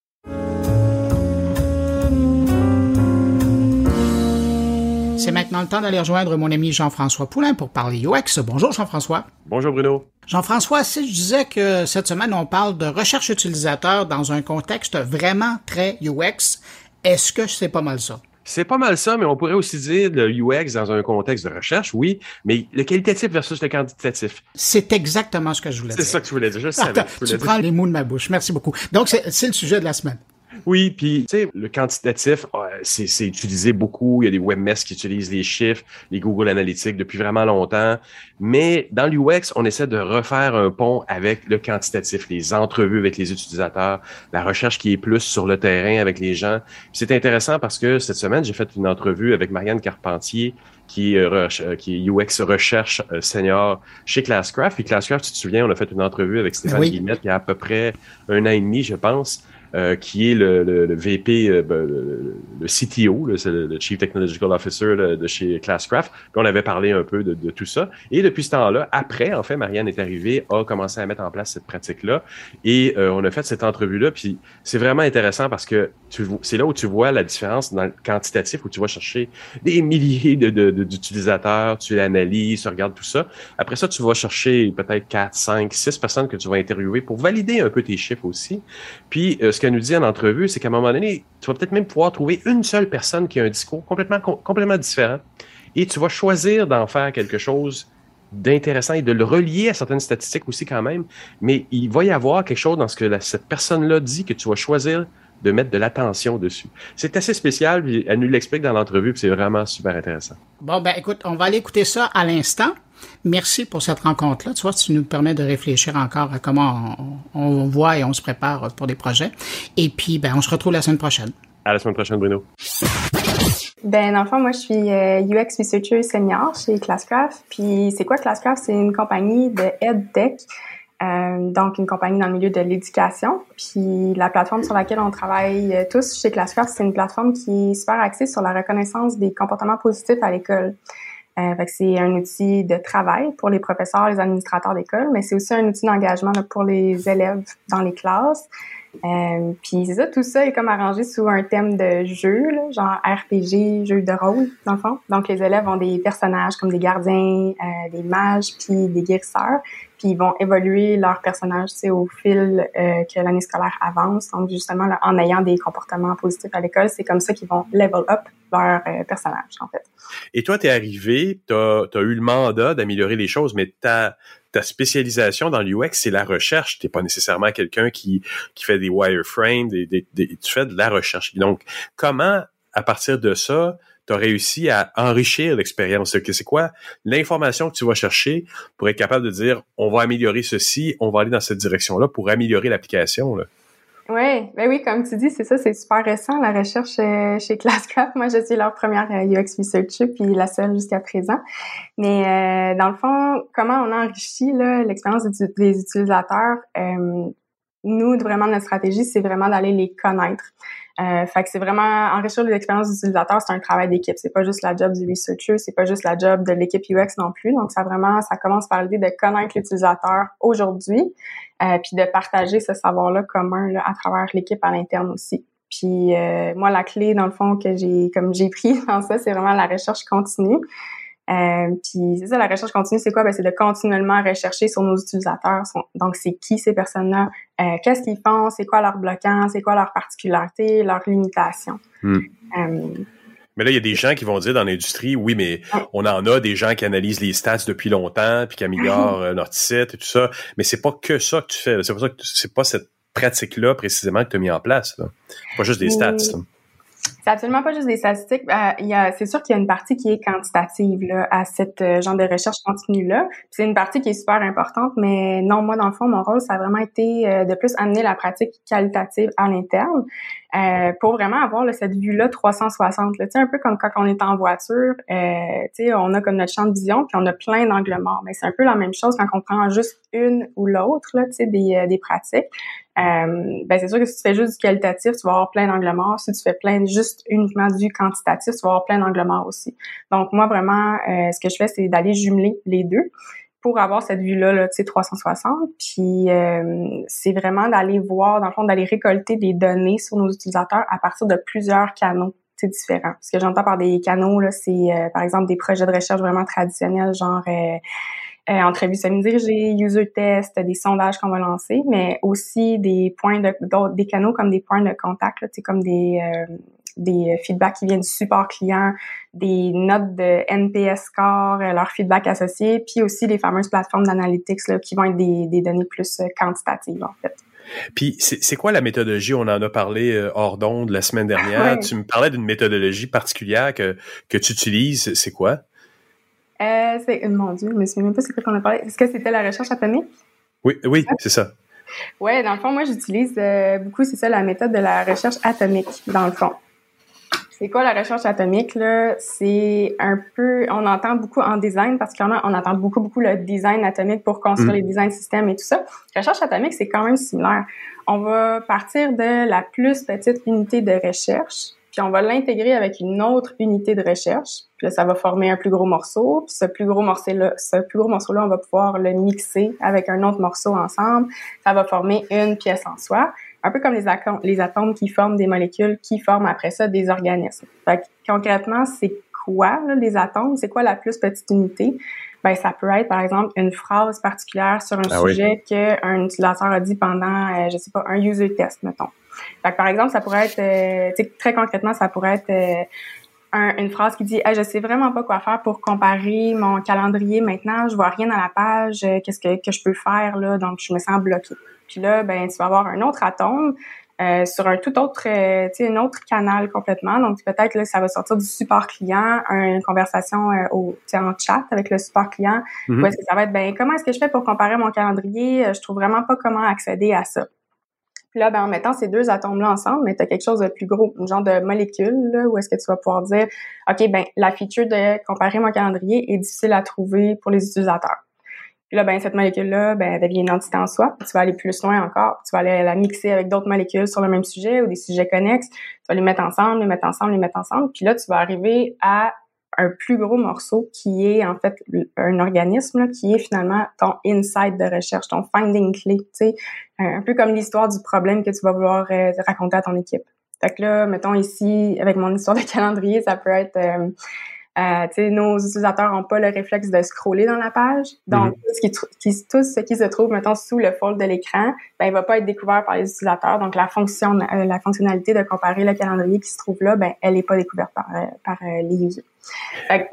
C'est maintenant le temps d'aller rejoindre mon ami Jean-François Poulain pour parler UX. Bonjour Jean-François. Bonjour Bruno. Jean-François, si je disais que cette semaine on parle de recherche utilisateur dans un contexte vraiment très UX, est-ce que c'est pas mal ça? C'est pas mal ça, mais on pourrait aussi dire le UX dans un contexte de recherche, oui, mais le qualitatif versus le quantitatif. C'est exactement ce que je voulais dire. C'est ça que tu voulais dire, je savais. tu prends les mots de ma bouche. Merci beaucoup. Donc, c'est le sujet de la semaine. Oui, puis tu sais, le quantitatif, c'est utilisé beaucoup. Il y a des webmasters qui utilisent les chiffres, les Google Analytics depuis vraiment longtemps. Mais dans l'UX, on essaie de refaire un pont avec le quantitatif, les entrevues avec les utilisateurs, la recherche qui est plus sur le terrain avec les gens. C'est intéressant parce que cette semaine, j'ai fait une entrevue avec Marianne Carpentier, qui, euh, qui est UX recherche euh, senior chez Classcraft. Et Classcraft, tu te souviens, on a fait une entrevue avec Stéphane Guillemette il y a à peu près un an et demi, je pense. Euh, qui est le, le, le VP, euh, ben, le, CTO, le, le, Chief Technological Officer de chez Classcraft. Puis on avait parlé un peu de, de tout ça. Et depuis ce temps-là, après, en fait, Marianne est arrivée, a commencé à mettre en place cette pratique-là. Et euh, on a fait cette entrevue-là. Puis c'est vraiment intéressant parce que c'est là où tu vois la différence dans le quantitatif, où tu vas chercher des milliers d'utilisateurs, de, tu l'analyses, tu regardes tout ça. Après ça, tu vas chercher peut-être 4, 5, 6 personnes que tu vas interviewer pour valider un peu tes chiffres aussi. Puis ce qu'elle nous dit en entrevue, c'est qu'à un moment donné, tu vas peut-être même pouvoir trouver une seule personne qui a un discours complètement, complètement différent et tu vas choisir d'en faire quelque chose d'intéressant et de le relier à certaines statistiques aussi quand même, mais il va y avoir quelque chose dans ce que cette personne-là dit que tu vas choisir de mettre de l'attention dessus. C'est assez spécial, elle nous l'explique dans l'entrevue, c'est vraiment super intéressant. Bon, ben écoute, on va aller écouter ça à l'instant. Merci pour cette rencontre-là. Tu vois, tu nous permets de réfléchir encore à comment on, voit et on se prépare pour des projets. Et puis, ben, on se retrouve la semaine prochaine. À la semaine prochaine, Bruno. Ben, dans le fond, moi, je suis UX euh, Researcher Senior chez Classcraft. Puis, c'est quoi Classcraft? C'est une compagnie de EdTech. Euh, donc, une compagnie dans le milieu de l'éducation. Puis, la plateforme sur laquelle on travaille euh, tous chez Classcraft, c'est une plateforme qui est super axée sur la reconnaissance des comportements positifs à l'école. Euh, c'est un outil de travail pour les professeurs, les administrateurs d'école, mais c'est aussi un outil d'engagement pour les élèves dans les classes. Euh, puis ça, tout ça est comme arrangé sous un thème de jeu, là, genre RPG, jeu de rôle, dans le fond. Donc les élèves ont des personnages comme des gardiens, euh, des mages, puis des guérisseurs. Puis ils vont évoluer leurs personnages au fil euh, que l'année scolaire avance. Donc justement, en ayant des comportements positifs à l'école, c'est comme ça qu'ils vont level up leur euh, personnage, en fait. Et toi, tu es arrivé, tu as, eu le mandat d'améliorer les choses, mais ta, ta spécialisation dans l'UX, c'est la recherche. Tu pas nécessairement quelqu'un qui, qui fait des wireframes, des, tu fais de la recherche. Donc, comment, à partir de ça, tu réussi à enrichir l'expérience? C'est quoi l'information que tu vas chercher pour être capable de dire, on va améliorer ceci, on va aller dans cette direction-là pour améliorer l'application? Oui, ben oui, comme tu dis, c'est ça, c'est super récent la recherche euh, chez Classcraft. Moi, je suis leur première euh, UX researcher puis la seule jusqu'à présent. Mais euh, dans le fond, comment on enrichit l'expérience des, utilisateurs Nous, vraiment notre stratégie, c'est vraiment d'aller les connaître. Euh, fait que c'est vraiment enrichir l'expérience d'utilisateur, c'est un travail d'équipe. C'est pas juste la job du researcher, c'est pas juste la job de l'équipe UX non plus. Donc ça vraiment, ça commence par l'idée de connaître l'utilisateur aujourd'hui, euh, puis de partager ce savoir-là commun là, à travers l'équipe à l'interne aussi. Puis euh, moi, la clé dans le fond que j'ai, comme j'ai pris dans ça, c'est vraiment la recherche continue. Euh, puis c'est ça, la recherche continue, c'est quoi? Ben, c'est de continuellement rechercher sur nos utilisateurs. Donc, c'est qui ces personnes-là? Euh, qu'est-ce qu'ils font? C'est quoi leur bloquant? C'est quoi leur particularité? Leurs limitations? Hmm. Euh, mais là, il y a des gens qui vont dire dans l'industrie, oui, mais on en a des gens qui analysent les stats depuis longtemps, puis qui améliorent notre site et tout ça. Mais c'est pas que ça que tu fais. C'est pas ça que c'est pas cette pratique-là précisément que tu as mis en place. Là. Pas juste des stats. C'est absolument pas juste des statistiques. Euh, c'est sûr qu'il y a une partie qui est quantitative là, à cette euh, genre de recherche continue là. C'est une partie qui est super importante, mais non, moi dans le fond, mon rôle, ça a vraiment été euh, de plus amener la pratique qualitative à l'interne. Euh, pour vraiment avoir là, cette vue-là 360. Là, un peu comme quand on est en voiture, euh, on a comme notre champ de vision, puis on a plein d'angles morts. Mais c'est un peu la même chose quand on prend juste une ou l'autre des, euh, des pratiques. Euh, ben c'est sûr que si tu fais juste du qualitatif, tu vas avoir plein d'angles morts. Si tu fais plein juste uniquement du quantitatif, tu vas avoir plein d'angles morts aussi. Donc moi vraiment, euh, ce que je fais, c'est d'aller jumeler les deux pour avoir cette vue-là, là, tu sais, 360. Puis euh, c'est vraiment d'aller voir, dans le fond, d'aller récolter des données sur nos utilisateurs à partir de plusieurs canaux différents. Ce que j'entends par des canaux, là, c'est euh, par exemple des projets de recherche vraiment traditionnels, genre euh, euh, entrevues semi-dirigées, user test, des sondages qu'on va lancer, mais aussi des points de des canaux comme des points de contact, là, comme des des feedbacks qui viennent du support client, des notes de NPS score, euh, leur feedback associé, puis aussi les fameuses plateformes d'analytics qui vont être des, des données plus euh, quantitatives en fait. Puis c'est quoi la méthodologie? On en a parlé euh, hors d'onde la semaine dernière. Tu me parlais d'une méthodologie particulière que, que tu utilises. C'est quoi? Euh, c'est, mon Dieu, je me souviens même pas c'est quoi qu'on a parlé. Est-ce que c'était la recherche atomique? Oui, oui, c'est ça. Oui, dans le fond, moi, j'utilise beaucoup, c'est ça, la méthode de la recherche atomique, dans le fond. C'est quoi la recherche atomique là C'est un peu, on entend beaucoup en design particulièrement, on entend beaucoup beaucoup le design atomique pour construire mm. les design systèmes et tout ça. La recherche atomique c'est quand même similaire. On va partir de la plus petite unité de recherche, puis on va l'intégrer avec une autre unité de recherche. Puis là, ça va former un plus gros morceau. Puis ce plus gros morceau là, ce plus gros morceau là, on va pouvoir le mixer avec un autre morceau ensemble. Ça va former une pièce en soi un peu comme les, atomes, les atomes qui forment des molécules qui forment après ça des organismes. Fait concrètement, c'est quoi les atomes? C'est quoi la plus petite unité? Ben, ça peut être, par exemple, une phrase particulière sur un ah sujet qu'un utilisateur a dit pendant, euh, je sais pas, un user test, mettons. Fait par exemple, ça pourrait être, euh, très concrètement, ça pourrait être euh, une phrase qui dit hey, je sais vraiment pas quoi faire pour comparer mon calendrier maintenant, je vois rien dans la page, qu'est-ce que, que je peux faire là, donc je me sens bloqué. Puis là, ben, tu vas avoir un autre atome euh, sur un tout autre, euh, tu sais, un autre canal complètement. Donc peut-être là, ça va sortir du support client, une conversation euh, au, en chat avec le support client. Mm est-ce que ça va être, ben, comment est-ce que je fais pour comparer mon calendrier? Je trouve vraiment pas comment accéder à ça. Puis là, ben, en mettant ces deux atomes-là ensemble, mais tu as quelque chose de plus gros, une genre de molécule, là, où est-ce que tu vas pouvoir dire, OK, ben, la feature de comparer mon calendrier est difficile à trouver pour les utilisateurs. Puis là, ben, cette molécule-là, ben, elle devient une entité en soi. tu vas aller plus loin encore. Tu vas aller la mixer avec d'autres molécules sur le même sujet ou des sujets connexes. Tu vas les mettre ensemble, les mettre ensemble, les mettre ensemble. Puis là, tu vas arriver à un plus gros morceau qui est en fait un organisme qui est finalement ton insight de recherche, ton finding clé, tu sais, un peu comme l'histoire du problème que tu vas vouloir euh, raconter à ton équipe. Fait que là, mettons ici, avec mon histoire de calendrier, ça peut être euh, euh, nos utilisateurs n'ont pas le réflexe de scroller dans la page. Donc, mhm. tout, ce qui, tout, ce qui, se trouve, mettons, sous le fold de l'écran, ben, il va pas être découvert par les utilisateurs. Donc, la fonction, euh, la fonctionnalité de comparer le calendrier qui se trouve là, ben, elle n'est pas découverte par, euh, par euh, les users.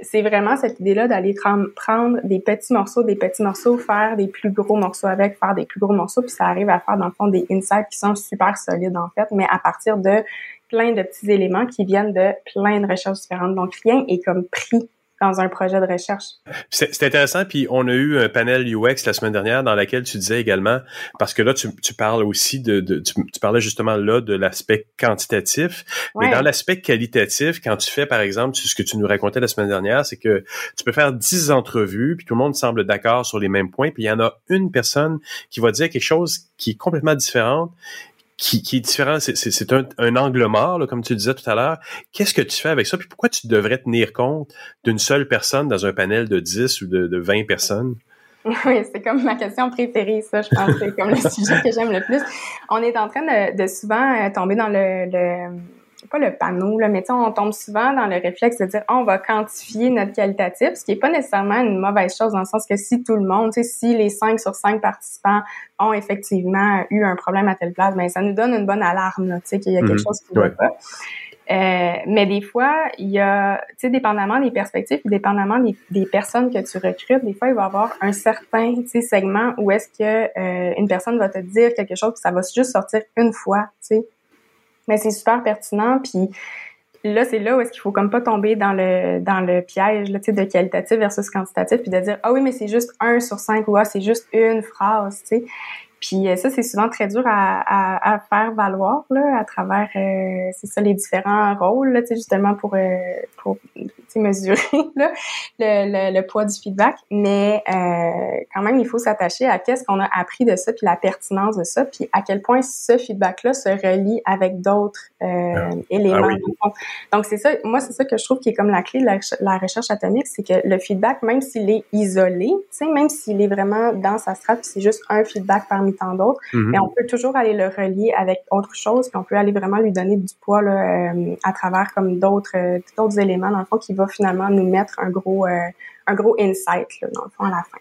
C'est vraiment cette idée-là d'aller prendre des petits morceaux, des petits morceaux, faire des plus gros morceaux avec, faire des plus gros morceaux, puis ça arrive à faire, dans le fond, des insights qui sont super solides, en fait, mais à partir de plein de petits éléments qui viennent de plein de recherches différentes. Donc, rien est comme pris dans un projet de recherche. C'est intéressant, puis on a eu un panel UX la semaine dernière dans laquelle tu disais également, parce que là, tu, tu parles aussi de, de tu, parlais justement là de l'aspect quantitatif, mais dans l'aspect qualitatif, quand tu fais, par exemple, ce que tu nous racontais la semaine dernière, c'est que tu peux faire 10 entrevues, puis tout le monde semble d'accord sur les mêmes points, puis il y en a une personne qui va dire quelque chose qui est complètement différente, qui, qui est différent. C'est un, un, angle mort, là, comme tu disais tout à l'heure. Qu'est-ce que tu fais avec ça? Puis pourquoi tu devrais tenir compte d'une seule personne dans un panel de 10 ou de, de 20 personnes? Oui, c'est comme ma question préférée, ça, je pense. C'est comme le sujet que j'aime le plus. On est en train de, de souvent euh, tomber dans le, le pas le panneau, là, mais on tombe souvent dans le réflexe de dire on va quantifier notre qualitatif, ce qui est pas nécessairement une mauvaise chose dans le sens que si tout le monde, si les 5 sur 5 participants ont effectivement eu un problème à telle place, ben ça nous donne une bonne alarme, tu sais, qu'il y a quelque mhm. chose qui ne va pas. Euh, mais des fois, il y a, tu sais, dépendamment des perspectives, dépendamment des, des, personnes que tu recrutes, des fois, il va y avoir un certain, tu sais, segment où est-ce que euh, une personne va te dire quelque chose, que ça va juste sortir une fois, tu sais mais c'est super pertinent. Puis là, c'est là où est-ce qu'il faut comme pas tomber dans le dans le piège là, de qualitatif versus quantitatif, puis de dire ah oui, mais c'est juste un sur cinq ou ah c'est juste une phrase, tu sais. Puis euh, ça, c'est souvent très dur à, à, faire valoir là, à travers euh, c'est ça les différents rôles là, justement pour euh, pour mesurer là, le, le, poids du feedback. Mais euh, quand même, il faut s'attacher à qu'est-ce qu'on a appris de ça, puis la pertinence de ça, puis à quel point ce feedback-là se relie avec d'autres euh, ah. éléments. Ah Donc c'est ça, moi c'est ça que je trouve qui est comme la clé de la, recherche atomique, c'est que le feedback, même s'il est isolé, même s'il est vraiment dans sa strate, c'est juste un feedback parmi tant d'autres, mhm. mais on peut toujours aller le relier avec autre chose, puis on peut aller vraiment lui donner du poids là, euh, à travers comme d'autres d'autres éléments dans le fond qui va finalement nous mettre un gros euh, un gros insight là, dans le fond à la fin.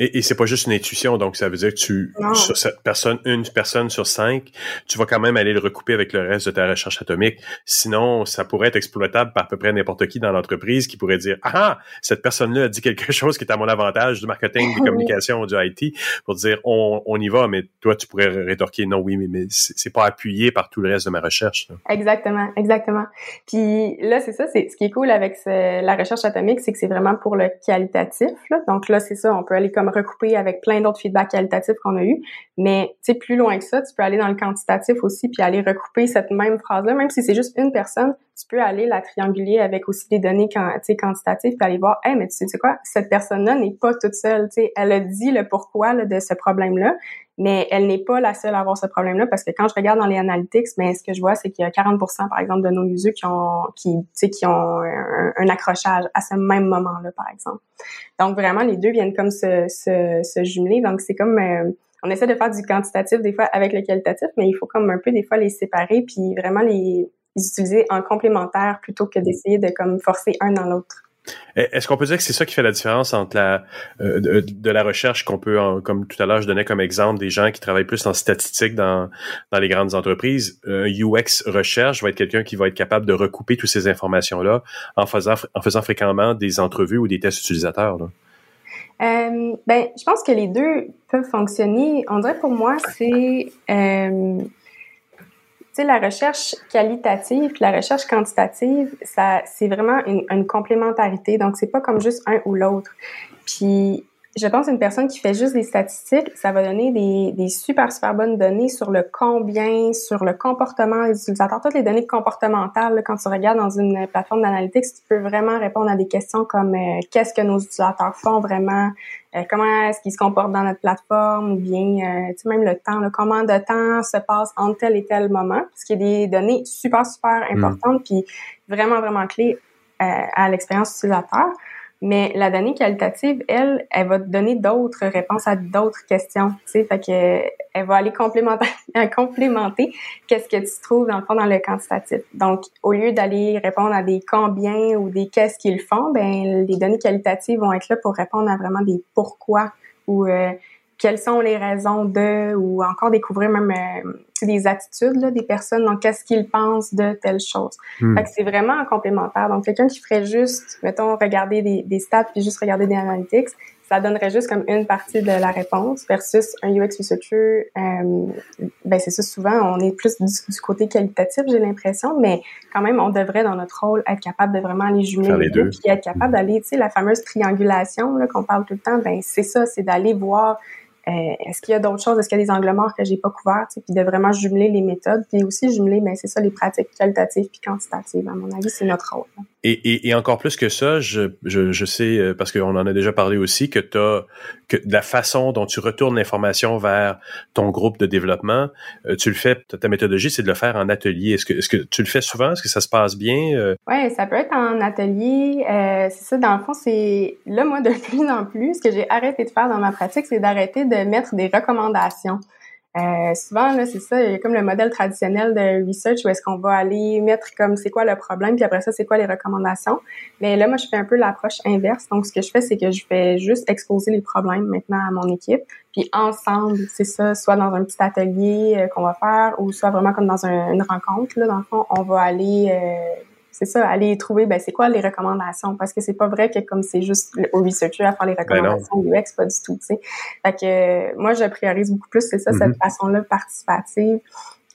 Et, et c'est pas juste une intuition, donc ça veut dire que tu, sur cette personne, une personne sur cinq, tu vas quand même aller le recouper avec le reste de ta recherche atomique. Sinon, ça pourrait être exploitable par à peu près n'importe qui dans l'entreprise qui pourrait dire, ah, cette personne-là a dit quelque chose qui est à mon avantage du marketing, du communication, du IT, pour dire, on, on y va, mais toi, tu pourrais rétorquer, non, oui, mais, mais c'est pas appuyé par tout le reste de ma recherche. Exactement, exactement. Puis là, c'est ça, c'est ce qui est cool avec la recherche atomique, c'est que c'est vraiment pour le qualitatif. Là. Donc là, c'est ça, on peut aller comme recouper avec plein d'autres feedbacks qualitatifs qu'on a eu. Mais tu sais, plus loin que ça, tu peux aller dans le quantitatif aussi, puis aller recouper cette même phrase-là, même si c'est juste une personne, tu peux aller la trianguler avec aussi des données quantitatives, puis aller voir, hey, mais tu sais, quoi, cette personne-là n'est pas toute seule, tu sais, elle a dit le pourquoi de ce problème-là, mais elle n'est pas la seule à avoir ce problème-là parce que quand je regarde dans les analytics, ben ce que je vois c'est qu'il y a 40% par exemple de nos users qui ont qui qui ont un, accrochage à ce même moment-là par exemple. Donc vraiment les deux viennent comme se se, se jumeler. Donc c'est comme euh, on essaie de faire du quantitatif des fois avec le qualitatif, mais il faut comme un peu des fois les séparer puis vraiment les, les utiliser en complémentaire plutôt que d'essayer de comme forcer un dans l'autre. Est-ce qu'on peut dire que c'est ça qui fait la différence entre la euh, de, la recherche qu'on peut, comme tout à l'heure, je donnais comme exemple des gens qui travaillent plus en statistique dans, dans les grandes entreprises. Un UX recherche va être quelqu'un qui va être capable de recouper toutes ces informations-là en faisant, en faisant fréquemment des entrevues ou des tests utilisateurs. Euh, ben, je pense que les deux peuvent fonctionner. On dirait pour moi, c'est euh, sais, la recherche qualitative la recherche quantitative, ça, c'est vraiment une, une, complémentarité. Donc, c'est pas comme juste un ou l'autre. Puis, je pense une personne qui fait juste des statistiques, ça va donner des, des super, super bonnes données sur le combien, sur le comportement des utilisateurs, toutes les données comportementales. quand tu regardes dans une plateforme d'analytics, tu peux vraiment répondre à des questions comme euh, qu'est-ce que nos utilisateurs font vraiment, euh, comment est-ce qu'ils se comportent dans notre plateforme, ou bien, euh, tu sais, même le temps, comment de temps se passe entre tel et tel moment, parce qu'il y a des données super, super importantes, puis vraiment, vraiment clés à l'expérience utilisateur. Mais la donnée qualitative, elle, elle va te donner d'autres réponses à d'autres questions. Tu sais, fait que elle va aller complémenter, complémenter qu'est-ce que tu trouves dans le fond dans le quantitatif. Donc, au lieu d'aller répondre à des combien ou des qu'est-ce qu'ils font, ben les données qualitatives vont être là pour répondre à vraiment des pourquoi ou euh, quelles sont les raisons de, ou encore découvrir même euh, des attitudes là, des personnes, donc qu'est-ce qu'ils pensent de telle chose. Hmm. Fait que c'est vraiment complémentaire. Donc quelqu'un qui ferait juste, mettons, regarder des, des stats puis juste regarder des analytics, ça donnerait juste comme une partie de la réponse versus un UX researcher. Euh, ben c'est ça, souvent on est plus du, côté qualitatif, j'ai l'impression, mais quand même on devrait dans notre rôle être capable de vraiment aller jumeler les deux, puis être capable d'aller, tu sais, la fameuse triangulation là qu'on parle tout le temps, ben c'est ça, c'est d'aller voir est-ce qu'il y a d'autres choses? Est-ce qu'il y a des angles morts que j'ai pas couverts? Puis de vraiment jumeler les méthodes. Puis aussi jumeler, ben, c'est ça, les pratiques qualitatives puis quantitatives. À mon avis, c'est notre rôle. Et, et, et, encore plus que ça, je, je, je sais, euh, parce qu'on en a déjà parlé aussi, que, as, que la façon dont tu retournes l'information vers ton groupe de développement, euh, tu le fais, ta méthodologie, c'est de le faire en atelier. Est-ce que, est-ce que tu le fais souvent? Est-ce que ça se passe bien? Euh? Oui, ça peut être en atelier. Euh, c'est ça, dans le fond, c'est là, moi, de plus en plus, ce que j'ai arrêté de faire dans ma pratique, c'est d'arrêter de mettre des recommandations. Euh, souvent, c'est ça, comme le modèle traditionnel de research où est-ce qu'on va aller mettre comme c'est quoi le problème, puis après ça, c'est quoi les recommandations. Mais là, moi, je fais un peu l'approche inverse. Donc, ce que je fais, c'est que je fais juste exposer les problèmes maintenant à mon équipe. Puis ensemble, c'est ça, soit dans un petit atelier euh, qu'on va faire, ou soit vraiment comme dans une rencontre, là, dans le fond, on va aller euh, c'est ça, aller trouver, ben, c'est quoi les recommandations? Parce que c'est pas vrai que comme c'est juste au researcher à faire les ben recommandations ben UX, pas du tout, tu sais. Fait que, moi, je priorise beaucoup plus, c'est ça, cette mm-hmm. façon-là participative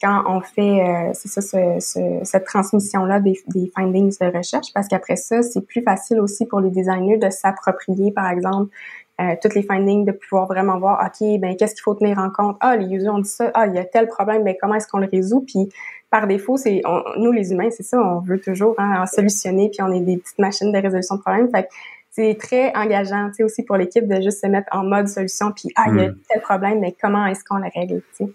quand on fait, euh, c'est ça, ce, cette transmission-là des, des, findings de recherche, parce qu'après ça, c'est plus facile aussi pour les designers de s'approprier, par exemple, euh, toutes les findings, de pouvoir vraiment voir, OK, ben qu'est-ce qu'il faut tenir en compte? Ah, les users ont dit ça. Ah, il y a tel problème, ben comment est-ce qu'on le résout? Puis par défaut, c'est nous les humains, c'est ça, on veut toujours hein, solutionner, puis on est des petites machines de résolution de problèmes. Fait c'est très engageant, tu sais, aussi pour l'équipe de juste se mettre en mode solution, puis ah, il y a hmm. tel problème, mais comment est-ce qu'on le règle, tu sais?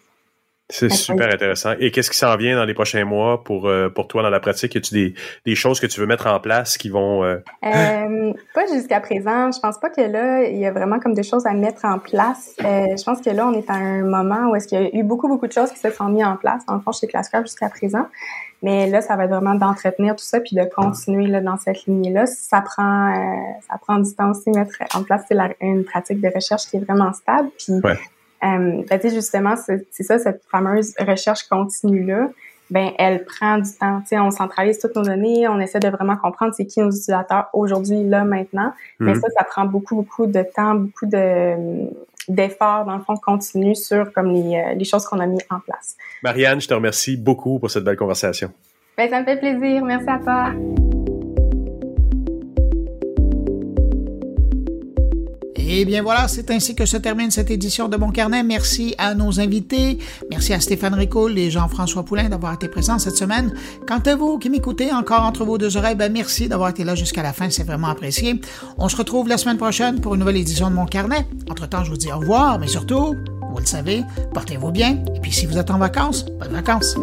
C'est super intéressant. Et qu'est-ce qui s'en vient dans les prochains mois pour, euh, pour toi dans la pratique? Y a-tu des, des choses que tu veux mettre en place qui vont... Euh... Euh, pas jusqu'à présent. Je pense pas que là, il y a vraiment comme des choses à mettre en place. Je pense que là, on est à un moment où est-ce qu'il y a eu beaucoup, beaucoup de choses qui se sont mises en place, dans le fond, chez Classcraft jusqu'à présent. Mais là, ça va être vraiment d'entretenir tout ça puis de continuer là, dans cette lignée-là. Ça prend, ça prend du temps aussi mettre en place une pratique de recherche qui est vraiment stable. Puis euh, ben, justement, c'est ça, cette fameuse recherche continue-là, ben, elle prend du temps. on centralise toutes nos données, on essaie de vraiment comprendre c'est qui nos utilisateurs aujourd'hui, là, maintenant. Mais mhm. ça, ça prend beaucoup, beaucoup de temps, beaucoup de d'efforts, dans le fond, continu sur comme les, euh, les choses qu'on a mis en place. Marianne, je te remercie beaucoup pour cette belle conversation. Ben, ça me fait plaisir. Merci à toi. Et bien voilà, c'est ainsi que se termine cette édition de Mon Carnet. Merci à nos invités. Merci à Stéphane Ricoul et Jean-François Poulain d'avoir été présents cette semaine. Quant à vous qui m'écoutez encore entre vos deux oreilles, ben merci d'avoir été là jusqu'à la fin. C'est vraiment apprécié. On se retrouve la semaine prochaine pour une nouvelle édition de Mon Carnet. Entre-temps, je vous dis au revoir, mais surtout, vous le savez, portez-vous bien. Et puis si vous êtes en vacances, bonnes vacances.